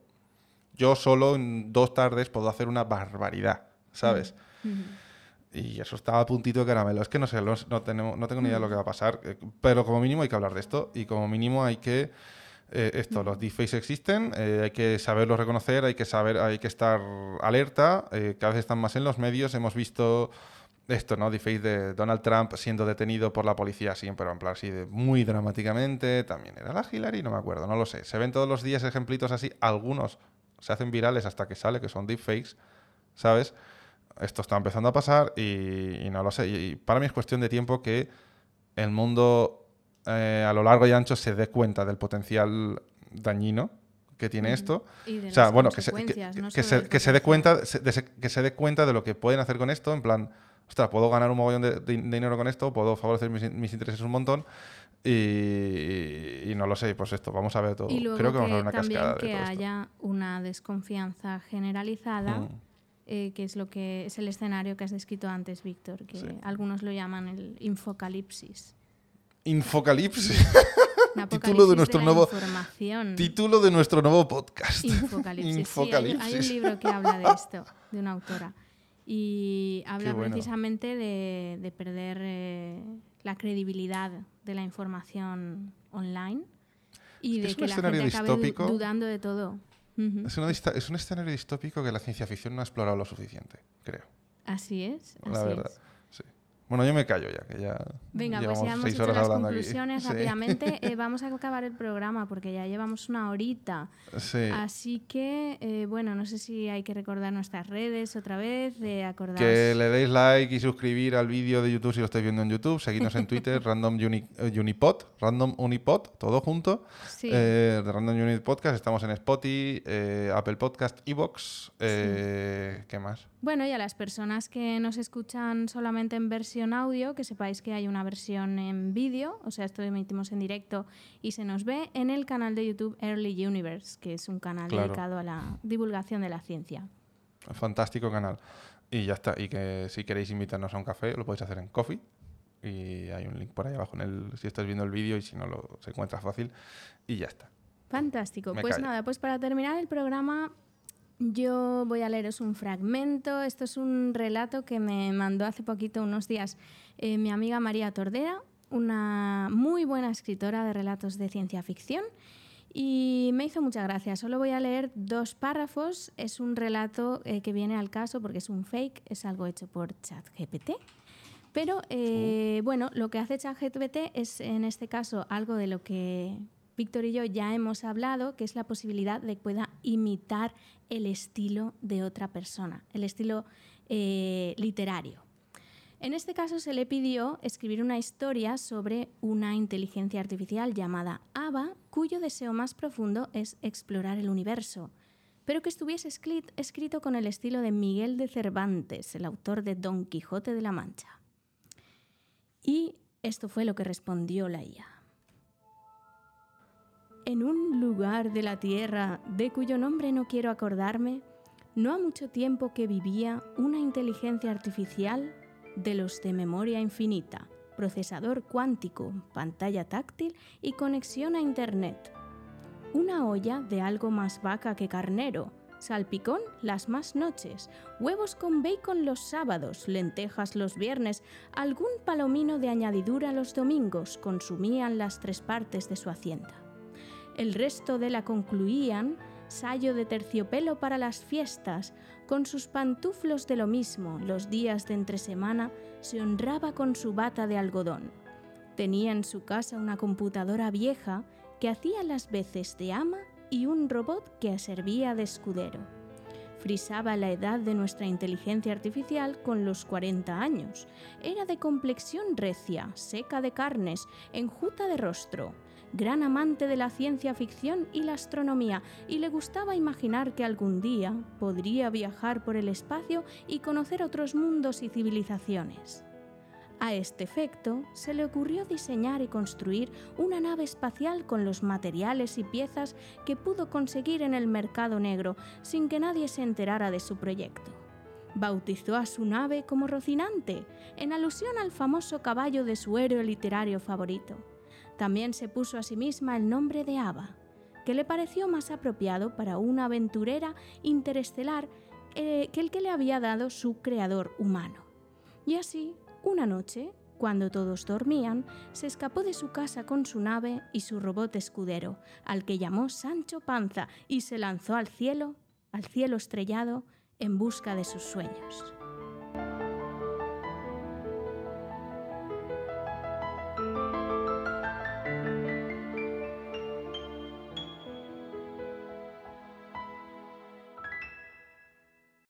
yo solo en dos tardes puedo hacer una barbaridad, ¿sabes? Ujú. Y eso está a puntito de caramelo. Es que no sé, no, tenemos, no tengo ni idea de lo que va a pasar, eh, pero como mínimo hay que hablar de esto y como mínimo hay que eh, esto, los deepfakes existen, eh, hay que saberlos reconocer, hay que saber, hay que estar alerta, eh, cada vez están más en los medios, hemos visto esto, ¿no? Deepfake de Donald Trump siendo detenido por la policía siempre, en plan así de muy dramáticamente, también era la Hillary, no me acuerdo, no lo sé. Se ven todos los días ejemplitos así, algunos se hacen virales hasta que sale que son deepfakes, ¿sabes? Esto está empezando a pasar y, y no lo sé. Y, y para mí es cuestión de tiempo que el mundo eh, a lo largo y ancho se dé cuenta del potencial dañino que tiene esto. Y de O sea, las bueno, que se, que, no que se, que se dé cuenta, de que se dé cuenta de lo que pueden hacer con esto, en plan, ostras, puedo ganar un mogollón de, de dinero con esto, puedo favorecer mis, mis intereses un montón y, y no lo sé, pues esto, vamos a ver todo. Y luego Creo que vamos a ver una también cascada de que todo esto. haya una desconfianza generalizada, Mm. Eh, que es lo que es el escenario que has descrito antes, Víctor, que Sí. algunos lo llaman el infocalipsis. Infocalipsis, [laughs] Título de nuestro nuevo- título de nuestro nuevo podcast. Infocalipsis. Infocalipsis. Sí, hay, hay un libro que habla de esto, de una autora. Y habla bueno. precisamente de, de perder eh, la credibilidad de la información online y Es de un que la gente acabe distópico. dudando de todo. Es, una es un escenario distópico que la ciencia ficción no ha explorado lo suficiente, creo. Así es. La así verdad. es. Sí. Bueno, yo me callo ya, que ya Venga, pues ya hemos hecho las hablando aquí. conclusiones Sí. rápidamente. [laughs] Eh, vamos a acabar el programa porque ya llevamos una horita. Sí. Así que, eh, bueno, no sé si hay que recordar nuestras redes otra vez, de acordaros. Que le deis like y suscribir al vídeo de YouTube si lo estáis viendo en YouTube. Seguidnos en Twitter, [laughs] Random Uni- eh, Unipod, Random Unipod, todo junto. Sí. Eh, de Random Unit Podcast. Estamos en Spotify, eh, Apple Podcast, Evox. Eh, ¿Qué más? Bueno, y a las personas que nos escuchan solamente en versión audio, que sepáis que hay una versión en vídeo, o sea, esto lo emitimos en directo y se nos ve en el canal de YouTube Early Universe, que es un canal Claro. dedicado a la divulgación de la ciencia. Fantástico canal. Y ya está. Y que si queréis invitarnos a un café, lo podéis hacer en Coffee. Y hay un link por ahí abajo en el, si estás viendo el vídeo y si no lo se encuentra fácil. Y ya está. Fantástico. Me pues callo. nada, pues para terminar el programa, yo voy a leeros un fragmento. Esto es un relato que me mandó hace poquito, unos días, eh, mi amiga María Tordera, una muy buena escritora de relatos de ciencia ficción. Y me hizo mucha gracia. Solo voy a leer dos párrafos. Es un relato eh, que viene al caso porque es un fake, es algo hecho por ChatGPT. Pero eh, bueno, lo que hace ChatGPT es en este caso algo de lo que Víctor y yo ya hemos hablado, que es la posibilidad de que pueda imitar el estilo de otra persona, el estilo eh, literario. En este caso se le pidió escribir una historia sobre una inteligencia artificial llamada Ava, cuyo deseo más profundo es explorar el universo, pero que estuviese escrit- escrito con el estilo de Miguel de Cervantes, el autor de Don Quijote de la Mancha. Y esto fue lo que respondió la IA. En un lugar de la tierra de cuyo nombre no quiero acordarme, no ha mucho tiempo que vivía una inteligencia artificial de los de memoria infinita, procesador cuántico, pantalla táctil y conexión a Internet. Una olla de algo más vaca que carnero, salpicón las más noches, huevos con bacon los sábados, lentejas los viernes, algún palomino de añadidura los domingos consumían las tres partes de su hacienda. El resto de la concluían sayo de terciopelo para las fiestas, con sus pantuflos de lo mismo, los días de entre semana se honraba con su bata de algodón. Tenía en su casa una computadora vieja que hacía las veces de ama y un robot que servía de escudero. Frisaba la edad de nuestra inteligencia artificial con los 40 años. Era de complexión recia, seca de carnes, enjuta de rostro, gran amante de la ciencia ficción y la astronomía, y le gustaba imaginar que algún día podría viajar por el espacio y conocer otros mundos y civilizaciones. A este efecto, se le ocurrió diseñar y construir una nave espacial con los materiales y piezas que pudo conseguir en el mercado negro sin que nadie se enterara de su proyecto. Bautizó a su nave como Rocinante, en alusión al famoso caballo de su héroe literario favorito. También se puso a sí misma el nombre de Ava, que le pareció más apropiado para una aventurera interestelar eh, que el que le había dado su creador humano. Y así, una noche, cuando todos dormían, se escapó de su casa con su nave y su robot escudero, al que llamó Sancho Panza, y se lanzó al cielo, al cielo estrellado, en busca de sus sueños.